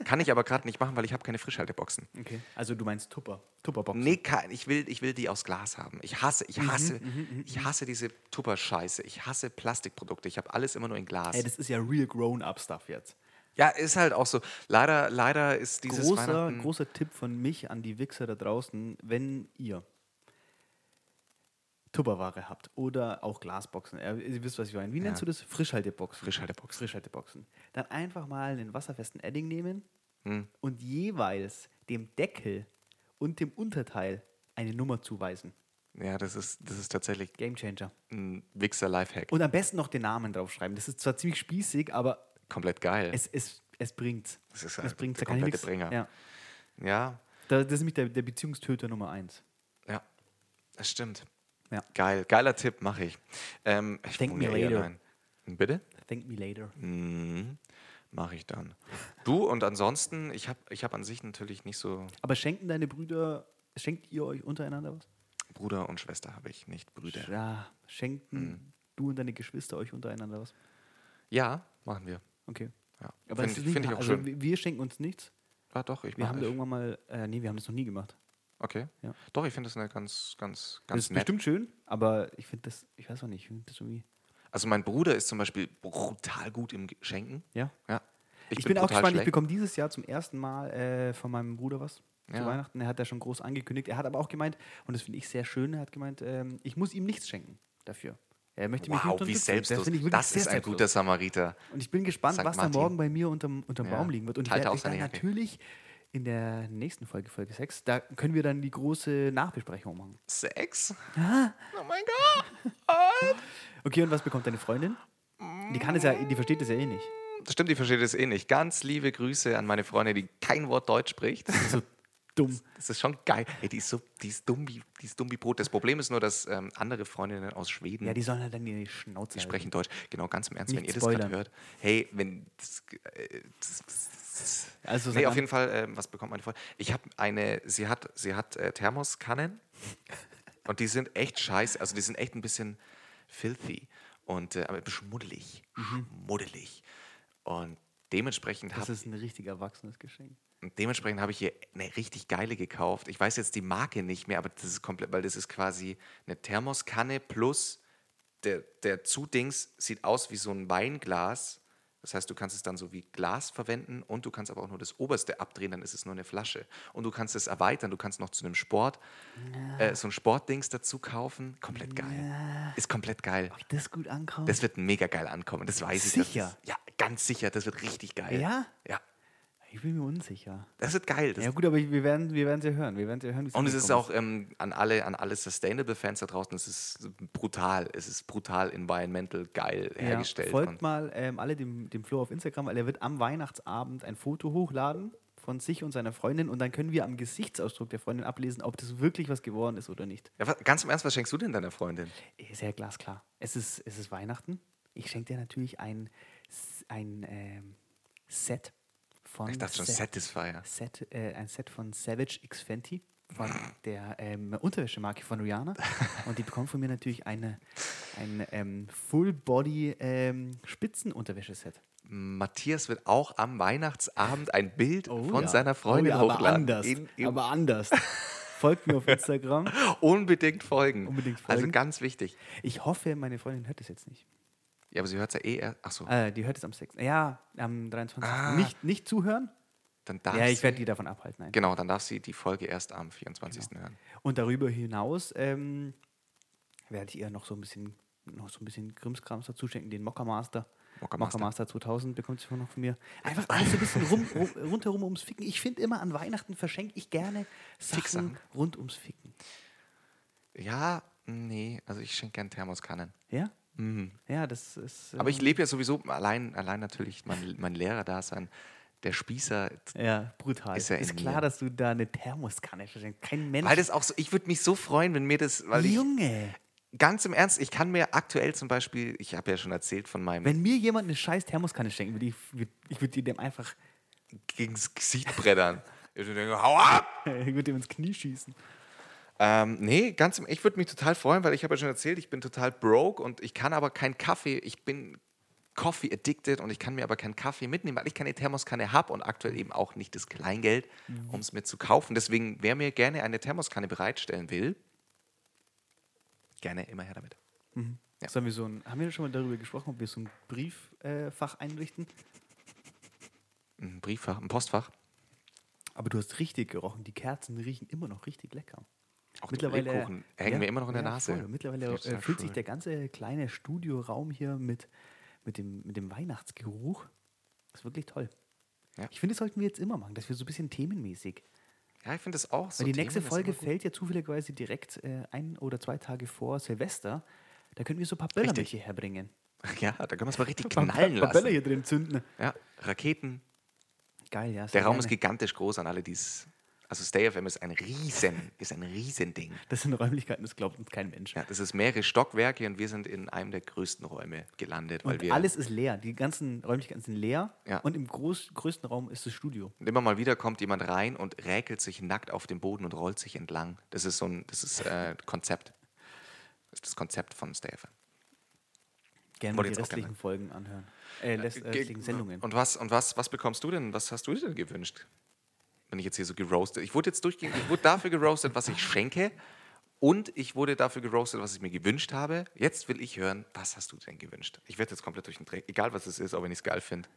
Kann ich aber gerade nicht machen, weil ich habe keine Frischhalteboxen. Okay. Also du meinst Tupper. Tupperbox. Nee, ich will, ich will die aus Glas haben. Ich hasse, ich hasse, ich hasse diese Tupper-Scheiße. Ich hasse Plastikprodukte. Ich habe alles immer nur in Glas. Ey, das ist ja real grown-up-Stuff jetzt. Ja, ist halt auch so. Leider, leider ist dieses Großer, großer Tipp von mich an die Wichser da draußen, wenn ihr Tupperware habt oder auch Glasboxen, ihr wisst, was ich meine. Wie nennst du das? Frischhalteboxen. Frischhalteboxen. Frischhalteboxen. Dann einfach mal einen wasserfesten Edding nehmen Hm. und jeweils dem Deckel und dem Unterteil eine Nummer zuweisen. Ja, das ist, das ist tatsächlich Gamechanger. ein Wichser-Lifehack. Und am besten noch den Namen draufschreiben. Das ist zwar ziemlich spießig, aber Komplett geil. es, es, es bringt's. Das ist es ein- bringt's. der Da komplette Bringer. Ja. ja, Da, das ist nämlich der, der Beziehungstöter Nummer eins. ja, das stimmt. Ja. Geil, geiler Tipp, mache ich. Ähm, ich wohne me later. allein. Bitte? Thank me later. Mhm. Mache ich dann. Du und ansonsten, ich habe ich hab an sich natürlich nicht so Aber schenken deine Brüder, schenkt ihr euch untereinander was? Bruder und Schwester habe ich, nicht Brüder. Ja, schenken Mhm. du und deine Geschwister euch untereinander was? Ja, machen wir. Okay. Ja. Aber Finde find ich auch also schön. wir- schenken uns nichts. Ja, doch, ich Wir haben da irgendwann mal, äh, nee, wir haben das noch nie gemacht. Okay. Ja. Doch, ich finde das eine ganz, ganz, Das ganz ist nett. bestimmt schön, aber ich finde das, ich weiß auch nicht, ich finde das irgendwie. Also mein Bruder ist zum Beispiel brutal gut im Schenken. Ja. Ja. Ich, bin, auch brutal gespannt, ich schlecht. bekomme dieses Jahr zum ersten Mal äh, von meinem Bruder was zu Ja. Weihnachten. Er hat da schon groß angekündigt. Er hat aber auch gemeint, und das finde ich sehr schön, er hat gemeint, ähm, ich muss ihm nichts schenken dafür. Er möchte mich Wow, nicht wie selbstlos. ich Das sehr ist ein guter Samariter. Und ich bin gespannt, Sankt was da Martin. morgen bei mir unterm, unterm Ja. Baum liegen wird. Und ich Halte werde auch natürlich in der nächsten Folge, Folge 6, da können wir dann die große Nachbesprechung machen. Sex? Ah. Oh mein Gott. Okay, und was bekommt deine Freundin? Die kann es ja, die versteht es ja eh nicht. Das stimmt, die versteht es eh nicht. Ganz liebe Grüße an meine Freundin, die kein Wort Deutsch spricht. Dumm. Das ist schon geil. Ey, die, ist so, die, ist dumm wie, die ist dumm wie Brot. Das Problem ist nur, dass ähm, andere Freundinnen aus Schweden, Ja, die sollen halt dann die Schnauze die halten. sprechen Deutsch. Genau, ganz im Ernst, wenn Nicht ihr das gerade spoilern. hört. Hey, wenn. Das, äh, das, das, Also nee, auf jeden Fall, ähm, was bekommt meine Freundin? Ich habe eine, sie hat, sie hat äh, Thermoskannen [laughs] und die sind echt scheiße. Also die sind echt ein bisschen filthy und äh, aber ein bisschen schmuddelig. Schmuddelig. Und dementsprechend Das habe ist ein richtig erwachsenes Geschenk. Und dementsprechend habe ich hier eine richtig geile gekauft. Ich weiß jetzt die Marke nicht mehr, aber das ist komplett, weil das ist quasi eine Thermoskanne plus der, der Zudings sieht aus wie so ein Weinglas. Das heißt, du kannst es dann so wie Glas verwenden und du kannst aber auch nur das oberste abdrehen, dann ist es nur eine Flasche. Und du kannst es erweitern, du kannst noch zu einem Sport, äh, so ein Sportdings dazu kaufen. Komplett geil. Ist komplett geil. Ob ich das gut ankomme? Das wird mega geil ankommen, das weiß ich. dass Sicher? Ja, ganz sicher, das wird richtig geil. Ja? Ja, ich bin mir unsicher. das wird geil. Das Ja gut, aber wir werden wir werden sie hören. Wir werden sie hören. Und es ist auch ähm, an alle, an alle Sustainable-Fans da draußen, es ist brutal. Es ist brutal environmental geil hergestellt. Ja, folgt und mal ähm, alle dem, dem Flo auf Instagram, weil er wird am Weihnachtsabend ein Foto hochladen von sich und seiner Freundin und dann können wir am Gesichtsausdruck der Freundin ablesen, ob das wirklich was geworden ist oder nicht. ja, ganz im Ernst, was schenkst du denn deiner Freundin? Ist ja glasklar. Es ist, es ist Weihnachten. Ich schenke dir natürlich ein, ein ähm, Set von Ich dachte schon, Sa- Satisfier. Set, äh, ein Set von Savage X Fenty von der ähm, Unterwäschemarke von Rihanna. [laughs] Und die bekommt von mir natürlich eine, ein ähm, Full-Body ähm. Matthias wird auch am Weihnachtsabend ein Bild von Oh ja. seiner Freundin oh, ja, aber hochladen. Anders, In, in, aber anders. [laughs] Folgt mir auf Instagram. unbedingt folgen. Unbedingt Also folgen. ganz wichtig. Ich hoffe, meine Freundin hört das jetzt nicht. Ja, aber sie hört es ja eh erst. Achso, Äh, die hört es am 6. Ja, am 23. Ah. Nicht, nicht zuhören? dann darf ja, ich werde die davon abhalten. Nein. Genau, dann darf sie die Folge erst am 24. Genau. hören. Und darüber hinaus ähm, werde ich ihr noch so ein bisschen, noch so ein bisschen Krimskrams dazu schenken, den Mokka Master. Mokka Mokka Master. Master 2000 bekommt sie noch von mir. Einfach alles so ein bisschen rum, rum, [laughs] rundherum ums Ficken. Ich finde immer, an Weihnachten verschenke ich gerne Sachen rund ums Ficken. Ja, nee, also ich schenke gern Thermoskannen. Ja? Ja, das ist. Aber ich ähm, lebe ja sowieso allein, allein natürlich mein, mein Lehrer-Dasein. Der Spießer, Ja, brutal. Ist Ist, ja in klar, mir. dass du da eine Thermoskanne verschenkst. Kein Mensch. weil das auch so, ich würde mich so freuen, wenn mir das, weil ich, Junge, ganz im Ernst, ich kann mir aktuell zum Beispiel, ich habe ja schon erzählt von meinem wenn mir jemand eine scheiß Thermoskanne schenken würde, ich, ich würde dir dem einfach gegens Gesicht brettern. [laughs] Ich würde denken, hau ab! ich würde dem ins Knie schießen. Ähm, nee, ganz im, ich würde mich total freuen, weil ich habe ja schon erzählt, ich bin total broke und ich kann aber keinen Kaffee, ich bin Coffee addicted und ich kann mir aber keinen Kaffee mitnehmen, weil ich keine Thermoskanne habe und aktuell eben auch nicht das Kleingeld, um es mir zu kaufen. Deswegen, wer mir gerne eine Thermoskanne bereitstellen will, gerne immer her damit. Ja. Sollen wir so ein, haben wir schon mal darüber gesprochen, ob wir so ein Brieffach einrichten? Ein Brieffach, ein Postfach. Aber du hast richtig gerochen. Die Kerzen riechen immer noch richtig lecker. Auch mittlerweile Lebkuchen hängen mir immer noch in der Nase. voll. Mittlerweile äh, füllt sich der ganze kleine Studioraum hier mit, mit, dem, mit dem Weihnachtsgeruch. Das ist wirklich toll. Ja. Ich finde, das sollten wir jetzt immer machen, dass wir so ein bisschen themenmäßig. Ja, ich finde das auch so. Weil die nächste Themen ist Folge fällt ja zufälligerweise direkt äh, ein oder zwei Tage vor Silvester. Da können wir so ein paar Böller mit Richtig. hierher bringen. [laughs] Ja, da können wir es mal richtig [laughs] Ein paar- knallen paar lassen. hier drin zünden. Ja, Raketen. Geil, ja. Der Raum ist gerne. gigantisch groß an alle, die es. Also Stay FM ist ein riesen, ist ein Riesending. Das sind Räumlichkeiten, das glaubt uns kein Mensch. Ja, das ist mehrere Stockwerke und wir sind in einem der größten Räume gelandet, weil Und wir alles ist leer. Die ganzen Räumlichkeiten sind leer. Ja. Und im groß, größten Raum ist das Studio. und immer mal wieder kommt jemand rein und räkelt sich nackt auf dem Boden und rollt sich entlang. Das ist so ein, das ist äh, Konzept. Das ist das Konzept von Stay FM. Gerne Wollte die restlichen Folgen anhören. Äh, les- äh, restlichen Sendungen. Und was, und was, was bekommst du denn? Was hast du dir denn gewünscht? Wenn ich jetzt hier so geroastet. Ich wurde jetzt durchgehend, ich wurde dafür geroastet, was ich schenke. Und ich wurde dafür geroastet, was ich mir gewünscht habe. Jetzt will ich hören, was hast du denn gewünscht? Ich werde jetzt komplett durch den Dreck. Egal was es ist, auch wenn ich es geil finde.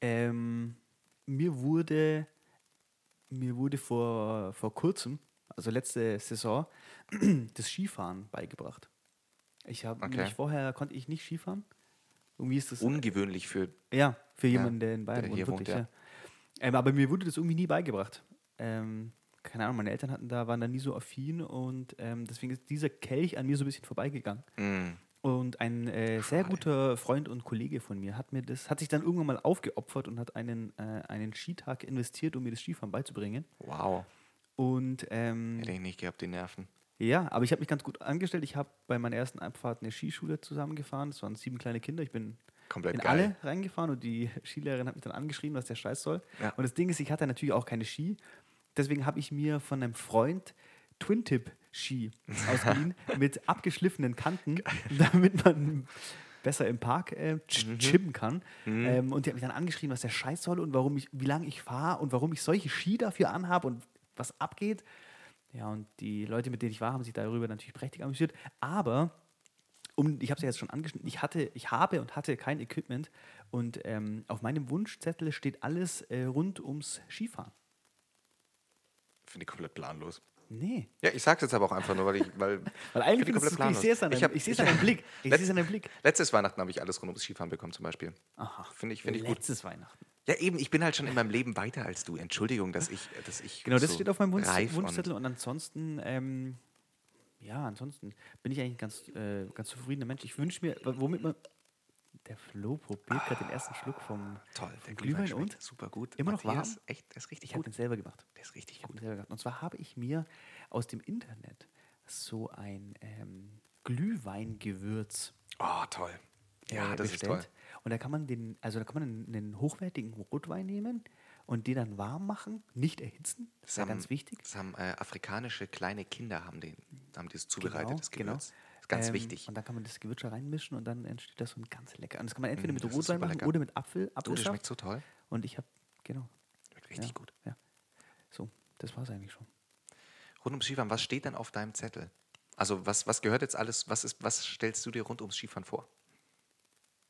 Ähm, mir wurde, mir wurde vor, vor kurzem, also letzte Saison, [clears throat] das Skifahren beigebracht. Ich habe Okay. vorher konnte ich nicht Skifahren. Irgendwie ist das Ungewöhnlich für. ja für Ja, jemanden, der in Bayern der wohnt, hier wohnt, wirklich. ja. ja. Ähm, aber mir wurde das irgendwie nie beigebracht. Ähm, keine Ahnung, meine Eltern hatten da waren da nie so affin und ähm, deswegen ist dieser Kelch an mir so ein bisschen vorbeigegangen. Mm, Und ein äh, sehr guter Freund und Kollege von mir hat mir das, hat sich dann irgendwann mal aufgeopfert und hat einen, äh, einen Skitag investiert, um mir das Skifahren beizubringen. wow. Und ähm, Hätte ich nicht gehabt, die Nerven. ja, aber ich habe mich ganz gut angestellt. Ich habe bei meiner ersten Abfahrt eine Skischule zusammengefahren. Das waren sieben kleine Kinder. Ich bin Komplett in geil. alle reingefahren und die [laughs] Skilehrerin hat mich dann angeschrieben, was der Scheiß soll. Ja. Und das Ding ist, ich hatte natürlich auch keine Ski. Deswegen habe ich mir von einem Freund Twin-Tip-Ski [laughs] ausgeliehen mit abgeschliffenen Kanten, damit man besser im Park äh, Mhm. chimmen kann. Ähm, und die hat mich dann angeschrieben, was der Scheiß soll und warum ich, wie lange ich fahre und warum ich solche Ski dafür anhabe und was abgeht. Ja, und die Leute, mit denen ich war, haben sich darüber natürlich prächtig amüsiert. Aber um, ich habe es ja jetzt schon angeschnitten, ich, hatte, ich habe und hatte kein Equipment und ähm, auf meinem Wunschzettel steht alles äh, rund ums Skifahren. Finde ich komplett planlos. Nee. Ja, ich sag's jetzt aber auch einfach nur, weil ich. [laughs] Weil, Weil eigentlich ich komplett ich sehe es an planlos. deinem, ich sehe es an deinem Blick. Ich sehe es an deinem Blick. Letztes Weihnachten habe ich alles rund ums Skifahren bekommen, zum Beispiel. Aha. Finde ich, finde ich gut. Letztes Weihnachten. Ja, eben, ich bin halt schon in meinem Leben weiter als du. Entschuldigung, dass ich. Dass ich Genau, das so steht auf meinem Wunsch, Wunschzettel und ansonsten, ähm, ja, ansonsten bin ich eigentlich ein ganz, äh, ganz zufriedener Mensch. Ich wünsche mir, womit man. Der Flo probiert gerade den ersten Schluck vom, Toll, vom der Glühwein und super gut. immer noch Matthias, warm? Echt, der ist richtig ich habe gut. den selber gemacht. Der ist richtig Ich habe gut. ihn selber gemacht. Und zwar habe ich mir aus dem Internet so ein ähm, Glühweingewürz Oh, toll. Ja, äh, das ist toll. bestellt. Und da kann man den, also da kann man einen, einen hochwertigen Rotwein nehmen und den dann warm machen, nicht erhitzen. Das ist ja ganz wichtig. Das haben äh, afrikanische kleine Kinder haben den, haben das zubereitet, Genau, das genau. Gewürz. Das ist ganz Ähm, wichtig. Und dann kann man das Gewürz da reinmischen und dann entsteht das so ein ganz lecker. Und das kann man entweder Mm, mit Rotwein machen lecker. oder mit Apfel, Du, das schmeckt so toll. und ich habe, genau. Schmeckt richtig ja, gut. Ja. So, das war es eigentlich schon. Rund ums Skifahren, was steht denn auf deinem Zettel? Also was, was gehört jetzt alles, was, ist, was stellst du dir rund ums Skifahren vor?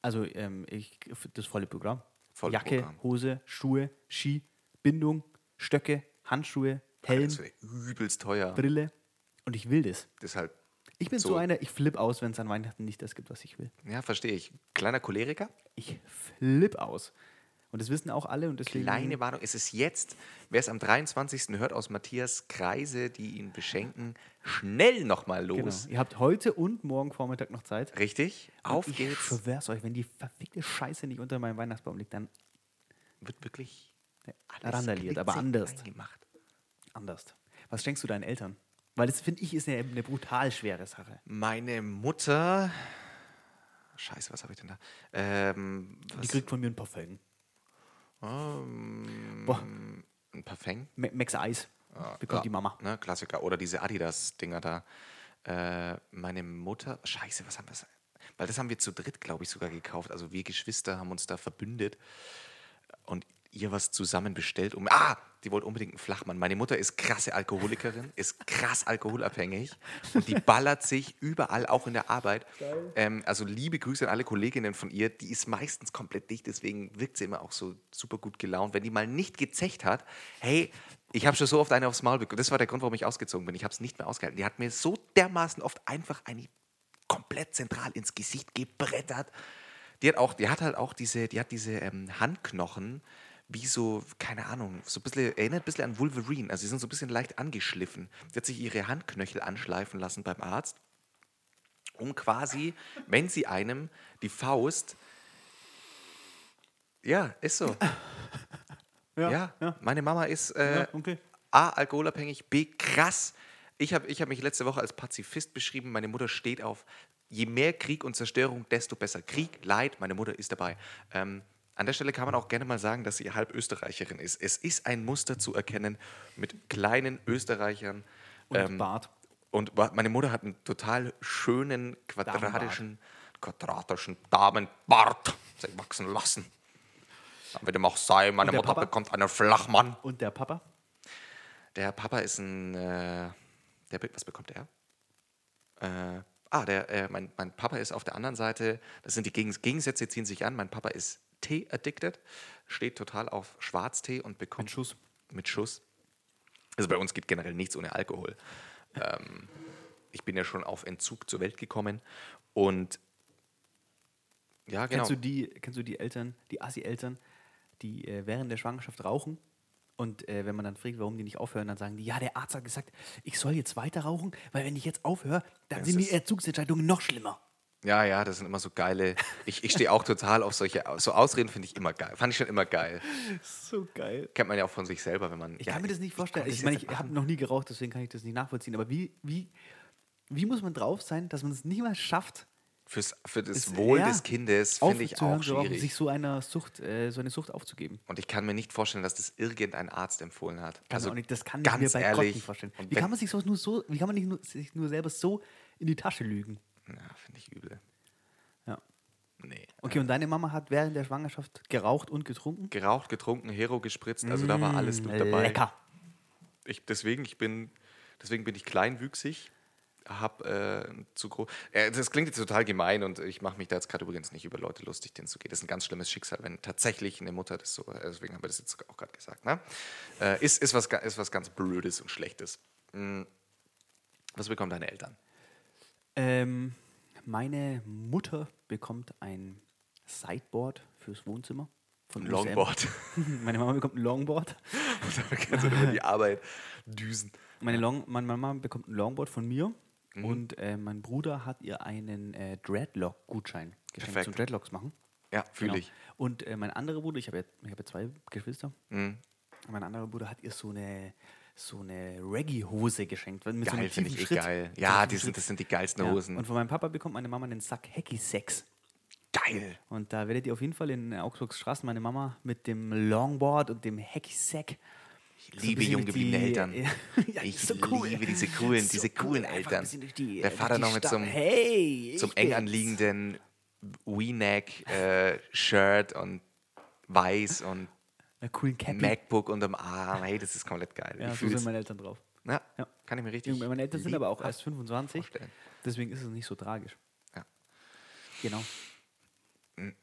Also ähm, ich, das volle Programm. Volle Jacke, Programm. Hose, Schuhe, Ski, Bindung, Stöcke, Handschuhe, Helm, Das wäre übelst teuer. Brille. Und ich will das. Deshalb, Ich bin so, So. einer, ich flipp aus, wenn es an Weihnachten nicht das gibt, was ich will. ja, verstehe ich. Kleiner Choleriker, Ich flipp aus. Und das wissen auch alle und deswegen. kleine Warnung. Es ist jetzt, wer es am 23. hört aus Matthias Kreise, die ihn beschenken, schnell nochmal Genau. los. Ihr habt heute und morgen Vormittag noch Zeit. Richtig? Auf Und ich geht's. schwör's euch, wenn die verfickte Scheiße nicht unter meinem Weihnachtsbaum liegt, dann Wird wirklich alles randaliert, aber anders. Gemacht. anders. Was schenkst du deinen Eltern? Weil das finde ich ist eine, eine brutal schwere Sache. Meine Mutter. Scheiße, was habe ich denn da? Ähm, Die kriegt von mir ein Parfum. Ähm, Boah. ein Parfum? Ma- Max Eis bekommt Ja, die Mama. Ne, Klassiker. Oder diese Adidas-Dinger da. Äh, meine Mutter. Scheiße, was haben wir. Weil das haben wir zu dritt, glaube ich, sogar gekauft. Also wir Geschwister haben uns da verbündet und ihr was zusammen bestellt. Um, ah, die wollte unbedingt einen Flachmann. Meine Mutter ist krasse Alkoholikerin, ist krass alkoholabhängig und die ballert sich überall, auch in der Arbeit. Ähm, also liebe Grüße an alle Kolleginnen von ihr. Die ist meistens komplett dicht, deswegen wirkt sie immer auch so super gut gelaunt. Wenn die mal nicht gezecht hat, hey, Ich habe schon so oft eine aufs Maul bekommen. Das war der Grund, warum ich ausgezogen bin. Ich habe es nicht mehr ausgehalten. Die hat mir so dermaßen oft einfach eine komplett zentral ins Gesicht gebrettert. Die hat auch, die hat halt auch diese, die hat diese ähm, Handknochen wie so, keine Ahnung, so ein bisschen, erinnert ein bisschen an Wolverine. Also sie sind so ein bisschen leicht angeschliffen. Die hat sich ihre Handknöchel anschleifen lassen beim Arzt, um quasi, wenn sie einem die Faust, ja, ist so. [laughs] Ja, ja. meine Mama ist äh, Ja, okay. A, alkoholabhängig, B, krass. Ich habe ich hab mich letzte Woche als Pazifist beschrieben. Meine Mutter steht auf, je mehr Krieg und Zerstörung, desto besser. Krieg, Leid, meine Mutter ist dabei. Ähm, an der Stelle kann man auch gerne mal sagen, dass sie halb Österreicherin ist. Es ist ein Muster zu erkennen mit kleinen Österreichern. Und ähm, Bart. Und meine Mutter hat einen total schönen, quadratischen, quadratischen Damenbart sich wachsen lassen. Dann wird ihm auch sein, meine Mutter Papa? bekommt einen Flachmann. Und der Papa? Der Papa ist ein. Äh, der, was bekommt er? Äh, ah, der, äh, mein, mein Papa ist auf der anderen Seite. Das sind die Gegens Gegensätze, ziehen sich an. Mein Papa ist Tee-addicted, steht total auf Schwarztee und bekommt. Mit Schuss. Mit Schuss. Also bei uns geht generell nichts ohne Alkohol. Ähm, ich bin ja schon auf Entzug zur Welt gekommen und. Ja, genau. Kennst, du die, kennst du die Eltern, die Assi-Eltern, die äh, während der Schwangerschaft rauchen? Und äh, wenn man dann fragt, warum die nicht aufhören, dann sagen die, ja, der Arzt hat gesagt, ich soll jetzt weiter rauchen, weil wenn ich jetzt aufhöre, dann Das sind die Erzugsentscheidungen noch schlimmer. Ja, ja, das sind immer so geile. Ich, ich stehe auch total auf solche. So Ausreden finde ich immer geil. Fand ich schon immer geil. So geil. Kennt man ja auch von sich selber, wenn man. Ich ja, kann mir das nicht vorstellen. Ich, meine, ich nicht habe machen. noch nie geraucht, deswegen kann ich das nicht nachvollziehen. Aber wie, wie, wie muss man drauf sein, dass man es nicht mal schafft, Fürs, für das es- Wohl ja, des Kindes finde ich auch schwierig. sich so einer Sucht, äh, so eine Sucht aufzugeben? Und ich kann mir nicht vorstellen, dass das irgendein Arzt empfohlen hat. Kann also nicht, das kann ich ganz mir bei Gott ehrlich. nicht vorstellen. Wie kann man sich sowas nur so, wie kann man nicht nur, sich nur selber so in die Tasche lügen? Ja, finde ich übel. Ja. Nee. Okay, und deine Mama hat während der Schwangerschaft geraucht und getrunken? Geraucht, getrunken, Hero gespritzt, also da war alles mit dabei. Mm, Lecker. Ich, deswegen, ich bin, deswegen bin ich kleinwüchsig. Hab äh, zu groß. Äh, das klingt jetzt total gemein und ich mache mich da jetzt gerade übrigens nicht über Leute lustig, denen es so geht. Das ist ein ganz schlimmes Schicksal, wenn tatsächlich eine Mutter das so. äh, Deswegen haben wir das jetzt auch gerade gesagt. Ne? Äh, ist, ist, was, ist was ganz Blödes und Schlechtes. Hm. Was bekommen deine Eltern? Ähm, meine Mutter bekommt ein Sideboard fürs Wohnzimmer. Von Ein. Longboard. [laughs] Meine Mama bekommt ein Longboard. [laughs] da kannst du über die Arbeit düsen. Meine, Long, meine Mama bekommt ein Longboard von mir. Mhm. Und äh, mein Bruder hat ihr einen äh, Dreadlock-Gutschein geschenkt Perfekt. zum Dreadlocks machen. Ja, fühle Genau. ich. Und äh, mein anderer Bruder, ich habe ja, ich hab ja zwei Geschwister, Mhm. mein anderer Bruder hat ihr so eine, so eine Reggae-Hose geschenkt. Mit so einem Geil, finde tiefen ich eh geil. So Ja, die sind, das sind die geilsten Ja. Hosen. Und von meinem Papa bekommt meine Mama einen Sack Hacky Sex. geil. Und da werdet ihr auf jeden Fall in Augsburgs Straßen meine Mama mit dem Longboard und dem Hacky Sack. Ich liebe jung gebliebene Eltern. [laughs] ja, ich so cool. liebe diese coolen, diese coolen ein Eltern. die- Der Vater noch mit so einem, hey, zum ich eng anliegenden V-Neck-Shirt und weiß und Einer coolen Cappy. MacBook unterm Arm. Hey, das ist komplett geil. Ja, ich so sind meine Eltern drauf. ja, Ja. kann ich mir richtig. Meine Eltern sind aber auch erst 25. vorstellen. Deswegen ist es nicht so tragisch. Ja. Genau.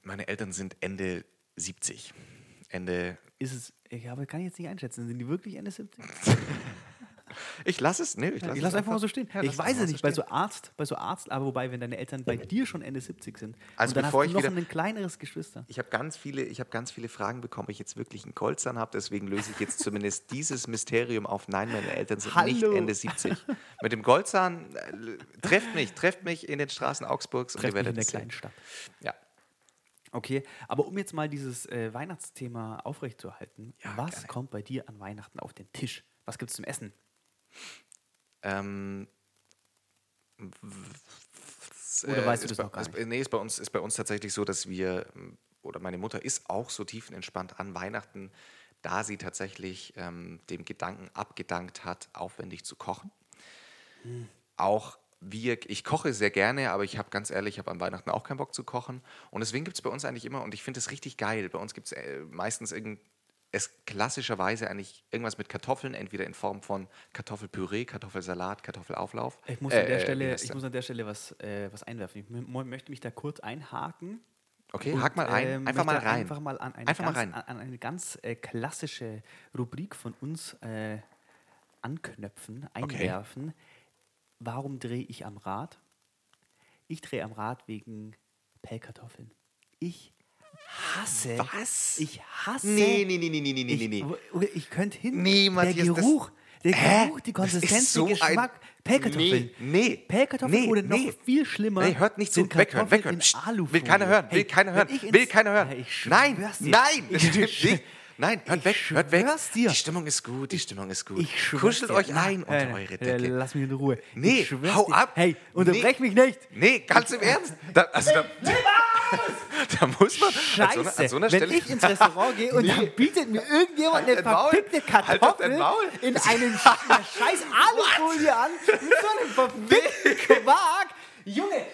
Meine Eltern sind Ende 70. Ende. Ist es, ich habe, kann ich jetzt nicht einschätzen. Sind die wirklich Ende 70? [laughs] Ich lasse es. Nee, ich lasse Ich lasse einfach mal so stehen. Ja, ich lass weiß es so nicht, bei stehen. so Arzt, bei so Arzt, aber wobei, wenn deine Eltern bei dir schon Ende 70 sind Also und dann bevor hast ich du noch wieder- ein kleineres Geschwister. Ich habe ganz viele, ich habe ganz viele Fragen bekommen, ob ich jetzt wirklich einen Goldzahn habe. Deswegen löse ich jetzt [laughs] zumindest dieses Mysterium auf. Nein, meine Eltern sind nicht Hallo. Ende 70. Mit dem Goldzahn äh, trefft mich, trefft mich in den Straßen Augsburgs und ihr Trefft mich werdet in der kleinen Stadt. Ja, Okay, aber um jetzt mal dieses äh, Weihnachtsthema aufrechtzuerhalten, Ja, was gerne. kommt bei dir an Weihnachten auf den Tisch? Was gibt es zum Essen? Ähm, Oder weißt du das bei, noch gar ist, Nee, ist bei, uns, ist bei uns tatsächlich so, dass wir, oder meine Mutter ist auch so tiefenentspannt an Weihnachten, da sie tatsächlich ähm, dem Gedanken abgedankt hat, aufwendig zu kochen. Auch wir, ich koche sehr gerne, aber ich habe ganz ehrlich, ich habe an Weihnachten auch keinen Bock zu kochen. Und deswegen gibt es bei uns eigentlich immer, und ich finde es richtig geil, bei uns gibt es äh, meistens irgend, es klassischerweise eigentlich irgendwas mit Kartoffeln, entweder in Form von Kartoffelpüree, Kartoffelsalat, Kartoffelauflauf. Ich muss Äh, an der äh, Stelle, ich muss an der Stelle was, äh, was einwerfen. Ich möchte mich da kurz einhaken Okay, hack mal ein. äh, Einfach mal rein. Einfach mal an eine Einfach mal ganz, rein. An, eine ganz äh, klassische Rubrik von uns äh, anknöpfen, einwerfen. Warum drehe ich am Rad? Ich drehe am Rad wegen Pellkartoffeln. Ich hasse. Was? Ich hasse. Nee, nee, nee, nee, nee, nee, nee, ich, nee. wo- Ich könnte hin. Nee, der Matthias, das- Geruch. Der Hä? Geruch, die Konsistenz, so der Geschmack. Pellkartoffeln. Nee, nee. Pellkartoffeln Nee, oder noch nee. viel schlimmer. Nee, hört nicht zu. Weghören, weghören. Will keiner hören, will Hey, keiner hören, ich will keiner hören. Ja, ich Nein, nein, [laughs] [laughs] das Ich stimmt schwör- nicht. Nein, hört Ich weg, hört weg. dir. Die Stimmung ist gut, die Stimmung ist gut. Ich Kuschelt dir. euch ein unter äh, eure äh, Decke. Lass mich in Ruhe. Nee, Ich hau dir. ab. Hey, unterbrech Nee. mich nicht. Nee, ganz im [laughs] Ernst. Da, also da, [laughs] da muss man Scheiße. an so einer, an so einer Wenn Stelle. ich ins Restaurant gehe und [laughs] dann bietet mir irgendjemand Halt eine verfickte Halt Kartoffel Maul. in [laughs] einer scheiß Alufolie an mit so einem verfickten Quark. Junge,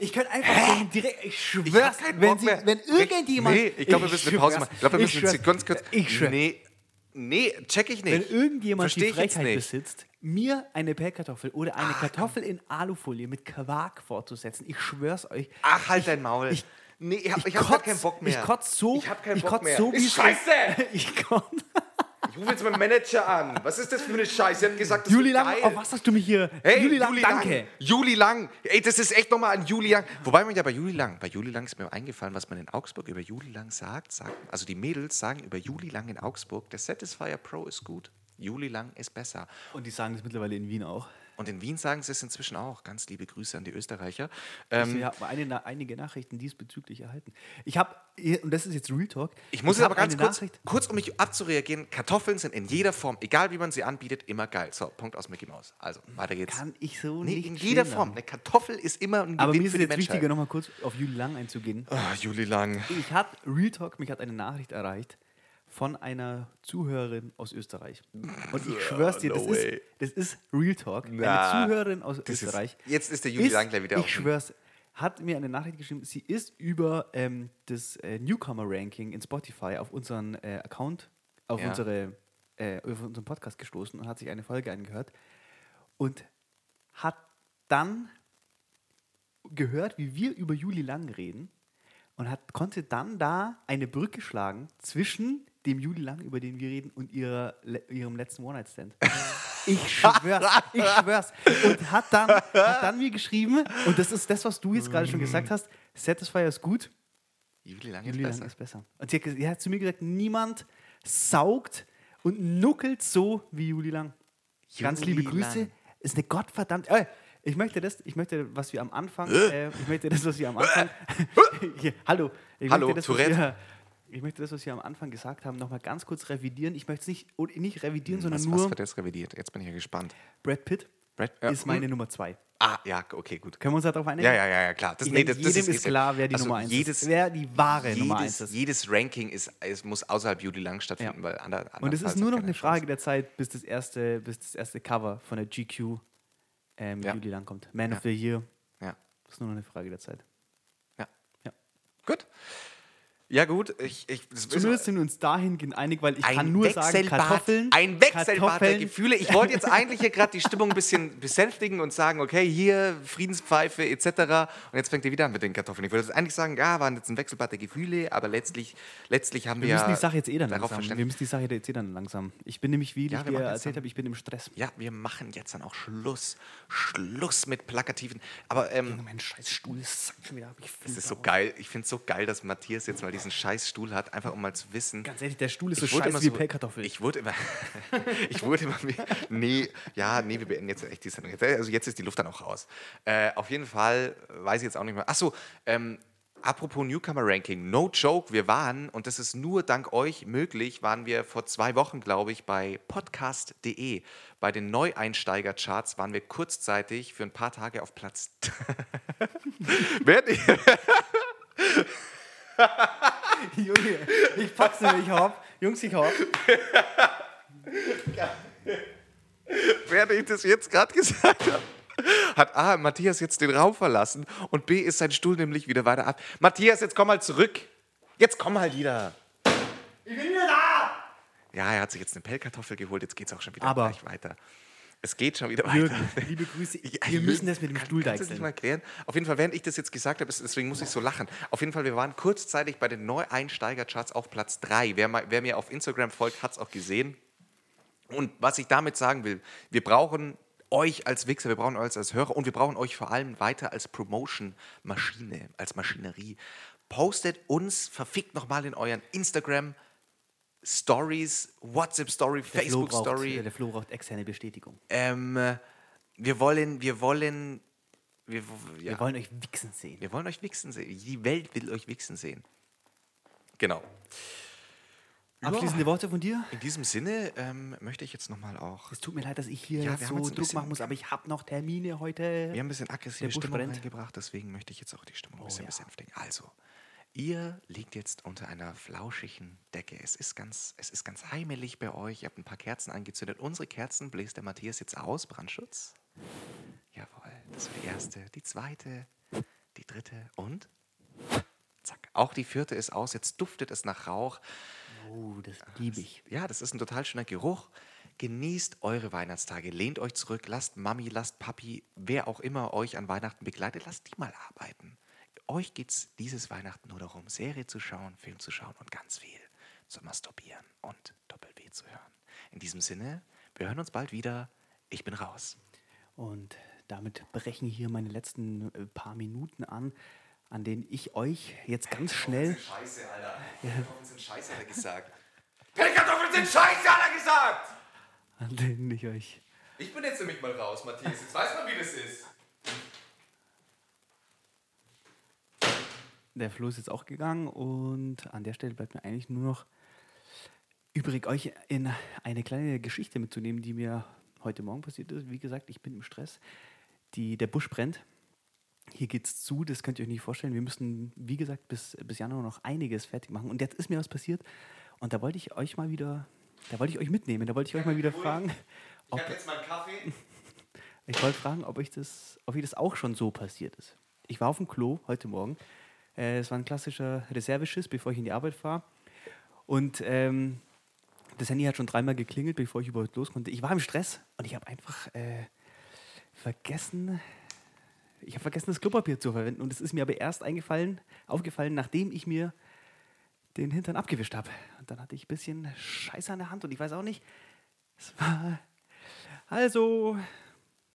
ich könnte einfach den direkt, ich Ich schwör's, keinen wenn, sie, wenn irgendjemand... Nee, ich glaube, wir müssen eine Pause machen. Ich glaube, wir ich müssen ganz kurz. Ich schwör, Nee, nee, check ich wenn nicht. irgendjemand Versteh die ich Frechheit nicht. besitzt, mir eine Pellkartoffel oder eine Kartoffel in Alufolie mit Quark vorzusetzen, ich schwör's euch, Ach, halt dein Maul. ich- nee, ich, hab, ich, ich hab grad kotz- keinen Bock mehr. Ich kotz so, Ich hab keinen ich Bock kotz mehr. so, ist scheiße! [laughs] Ich kotz. Ich rufe jetzt meinen Manager an. Was ist das für eine Scheiße? Sie hat gesagt, das Juli Lang, geil. auf was hast du mich hier? Hey, Juli Lang, danke. Lang. Juli Lang. Ey, das ist echt nochmal an Juli Lang. Wobei man ja bei Juli Lang, bei Juli Lang ist mir eingefallen, was man in Augsburg über Juli Lang sagt. sagen also die Mädels sagen über Juli Lang in Augsburg, der Satisfier Pro ist gut, Juli Lang ist besser. Und die sagen das mittlerweile in Wien auch. Und in Wien sagen sie es inzwischen auch. Ganz liebe Grüße an die Österreicher. Ähm, ich habe eine, einige Nachrichten diesbezüglich erhalten. Ich habe, und das ist jetzt Real Talk. ich muss jetzt hab aber ganz kurz, Nachricht- kurz, um mich abzureagieren, Kartoffeln sind in jeder Form, egal wie man sie anbietet, immer geil. So, Punkt aus Mickey Maus. Also, weiter geht's. Kann ich so nee, nicht in jeder. Form. Eine Kartoffel ist immer ein Gewinn Aber mir ist es jetzt wichtiger, Menschheit. nochmal kurz auf Juli Lang einzugehen. Ah, Juli Lang. Ich habe Real Talk, mich hat eine Nachricht erreicht von einer Zuhörerin aus Österreich. Und ich schwör's dir, das, no ist, das ist Real Talk. Na, eine Zuhörerin aus ist- Österreich. jetzt ist der Juli Lang gleich wieder auf Ich schwör's, hat mir eine Nachricht geschrieben, sie ist über ähm, das äh, Newcomer-Ranking in Spotify auf unseren äh, Account, auf, Ja. unsere, äh, auf unseren Podcast gestoßen und hat sich eine Folge angehört und hat dann gehört, wie wir über Juli Lang reden und hat, konnte dann da eine Brücke schlagen zwischen dem Juli Lang, über den wir reden, und ihrer, le- ihrem letzten One-Night-Stand. [laughs] Ich schwör's, ich schwör's. Und hat dann, hat dann mir geschrieben, und das ist das, was du jetzt gerade schon gesagt hast, Satisfier ist gut, Juli Lang ist Juli Lang besser. ist besser. Und sie hat, sie hat zu mir gesagt, niemand saugt und nuckelt so wie Juli Lang. Ganz liebe Juli Grüße. Lang. Ist eine Gottverdammt. Äh, ich möchte das, ich möchte, was wir am Anfang, äh, ich möchte das, was wir am Anfang. [laughs] Hier, hallo. Ich Hallo, möchte das, Tourette. wir, ich möchte das, was wir am Anfang gesagt haben, nochmal ganz kurz revidieren. Ich möchte es nicht, nicht revidieren, sondern Was, was nur wird jetzt revidiert? Jetzt bin ich ja gespannt. Brad Pitt Brad- ja, ist meine. Nummer zwei. Ah, ja, okay, gut. Können wir uns darauf einigen? Ja, ja, ja, klar. Das, nee, das, das jedem ist, ist klar, wer die also Nummer eins jedes, ist. Wer die wahre Nummer eins jedes, ist. jedes Ranking ist, es muss außerhalb Juli Lang stattfinden, Ja. weil ander, Und es ist nur noch eine Chance. Frage der Zeit, bis das erste, bis das erste Cover von der GQ ähm, Ja. Juli lang kommt. Man Ja. of the Year. Ja. Das ist nur noch eine Frage der Zeit. Ja. Ja. Gut. Ja, gut. Ich, ich, das ist- Zumindest sind wir uns dahingehend einig, weil ich ein kann nur sagen, Kartoffeln. ein Wechselbad der Kartoffeln, Gefühle. Ich wollte jetzt eigentlich hier gerade die Stimmung ein bisschen besänftigen und sagen, okay, hier Friedenspfeife etc. Und jetzt fängt ihr wieder an mit den Kartoffeln. Ich wollte jetzt eigentlich sagen, ja, waren jetzt ein Wechselbad der Gefühle, aber letztlich, letztlich haben wir, Wir müssen die Sache jetzt eh dann langsam. Wir müssen die Sache jetzt eh dann langsam. Ich bin nämlich, wie Ja, ich dir erzählt habe, ich bin im Stress. Ja, wir machen jetzt dann auch Schluss. Schluss mit plakativen. Aber ähm, Mein scheiß Stuhl sackt schon wieder ab. Ich es flippe ist so geil. Ich finde es so geil, dass Matthias jetzt mal diesen scheiß Stuhl hat, einfach um mal zu wissen. Ganz ehrlich, der Stuhl ist so scheiße immer wie so- Pellkartoffel. Ich wurde immer, [laughs] ich wurde immer, nee, ja, nee, wir beenden jetzt echt die Sendung. Also jetzt ist die Luft dann auch raus. Äh, auf jeden Fall weiß ich jetzt auch nicht mehr. Achso, ähm, apropos Newcomer-Ranking, no joke, wir waren, und das ist nur dank euch möglich, waren wir vor zwei Wochen, glaube ich, bei podcast.de. Bei den Neueinsteiger-Charts waren wir kurzzeitig für ein paar Tage auf Platz. [laughs] Während [laughs] ich, [laughs] Junge, ich pack's nicht, ich hab. Jungs, ich hab. während ich das jetzt gerade gesagt habe, hat A, Matthias jetzt den Raum verlassen und B, ist sein Stuhl nämlich wieder weiter ab. Matthias, jetzt komm mal zurück. Jetzt komm mal wieder. Ich bin wieder da! Ja, er hat sich jetzt eine Pellkartoffel geholt, jetzt geht's auch schon wieder Aber- gleich weiter. Es geht schon wieder weiter. liebe Grüße. Ja, Wir müssen das mit dem kann- Stuhl kannst du das mal klären? Auf jeden Fall, während ich das jetzt gesagt habe, deswegen muss ich so lachen. Auf jeden Fall, wir waren kurzzeitig bei den Neueinsteiger-Charts auf Platz 3. Wer, mal- wer mir auf Instagram folgt, hat es auch gesehen. Und was ich damit sagen will, wir brauchen euch als Wichser, wir brauchen euch als Hörer und wir brauchen euch vor allem weiter als Promotion-Maschine, als Maschinerie. Postet uns verfickt nochmal in euren Instagram Stories, WhatsApp Story, Der Flo Facebook braucht, externe Bestätigung. Ähm, äh, wir wollen, wir wollen, wir, ja, Wir wollen euch wichsen sehen. wir wollen euch wichsen sehen. Die Welt will euch wichsen sehen. Genau. Abschließende Worte von dir? In diesem Sinne ähm, möchte ich jetzt nochmal auch. Es tut mir leid, dass ich hier Ja, so Druck bisschen- machen muss, aber ich habe noch Termine heute. Wir haben ein bisschen aggressive Stimmung brennt. reingebracht, deswegen möchte ich jetzt auch die Stimmung ein bisschen ja. besänftigen. Also, ihr liegt jetzt unter einer flauschigen Decke. Es ist, ganz, es ist ganz heimelig bei euch. Ihr habt ein paar Kerzen angezündet. Unsere Kerzen bläst der Matthias jetzt aus. Brandschutz. Jawohl, das war die erste. Die zweite, die dritte und zack. Auch die vierte ist aus. Jetzt duftet es nach Rauch. Oh, das liebe ich. Ja, das ist ein total schöner Geruch. Genießt eure Weihnachtstage, lehnt euch zurück, lasst Mami, lasst Papi, wer auch immer euch an Weihnachten begleitet, lasst die mal arbeiten. Euch geht es dieses Weihnachten nur darum, Serie zu schauen, Film zu schauen und ganz viel zu masturbieren und Doppel-W zu hören. In diesem Sinne, wir hören uns bald wieder. Ich bin raus. Und damit brechen hier meine letzten äh, paar Minuten an, an denen ich euch jetzt ganz schnell. Scheiße, Alter. [laughs] Kartoffeln sind Scheiße, hat er gesagt. [laughs] Deine Kartoffeln sind Scheiße, hat er gesagt! An denen ich euch. Ich bin jetzt nämlich mal raus, Matthias. Jetzt weiß man, wie das ist. Der Flo ist jetzt auch gegangen und an der Stelle bleibt mir eigentlich nur noch übrig, euch in eine kleine Geschichte mitzunehmen, die mir heute Morgen passiert ist. Wie gesagt, ich bin im Stress. Die, der Busch brennt. Hier geht's zu, das könnt ihr euch nicht vorstellen. Wir müssen, wie gesagt, bis, bis Januar noch einiges fertig machen. Und jetzt ist mir was passiert. Und da wollte ich euch mal wieder, da wollte ich euch mitnehmen. Da wollte ich euch mal wieder fragen, ob, jetzt meinen Kaffee. ich wollte fragen, ob euch das, ob euch das auch schon so passiert ist. Ich war auf dem Klo heute Morgen. Äh, Es war ein klassischer Reserveschiss, bevor ich in die Arbeit fahre. Und ähm, das Handy hat schon dreimal geklingelt, bevor ich überhaupt los konnte. Ich war im Stress und ich habe einfach äh, vergessen, ich habe vergessen, das Klopapier zu verwenden. Und es ist mir aber erst eingefallen, aufgefallen, nachdem ich mir den Hintern abgewischt habe. Und dann hatte ich ein bisschen Scheiße an der Hand und ich weiß auch nicht, es war also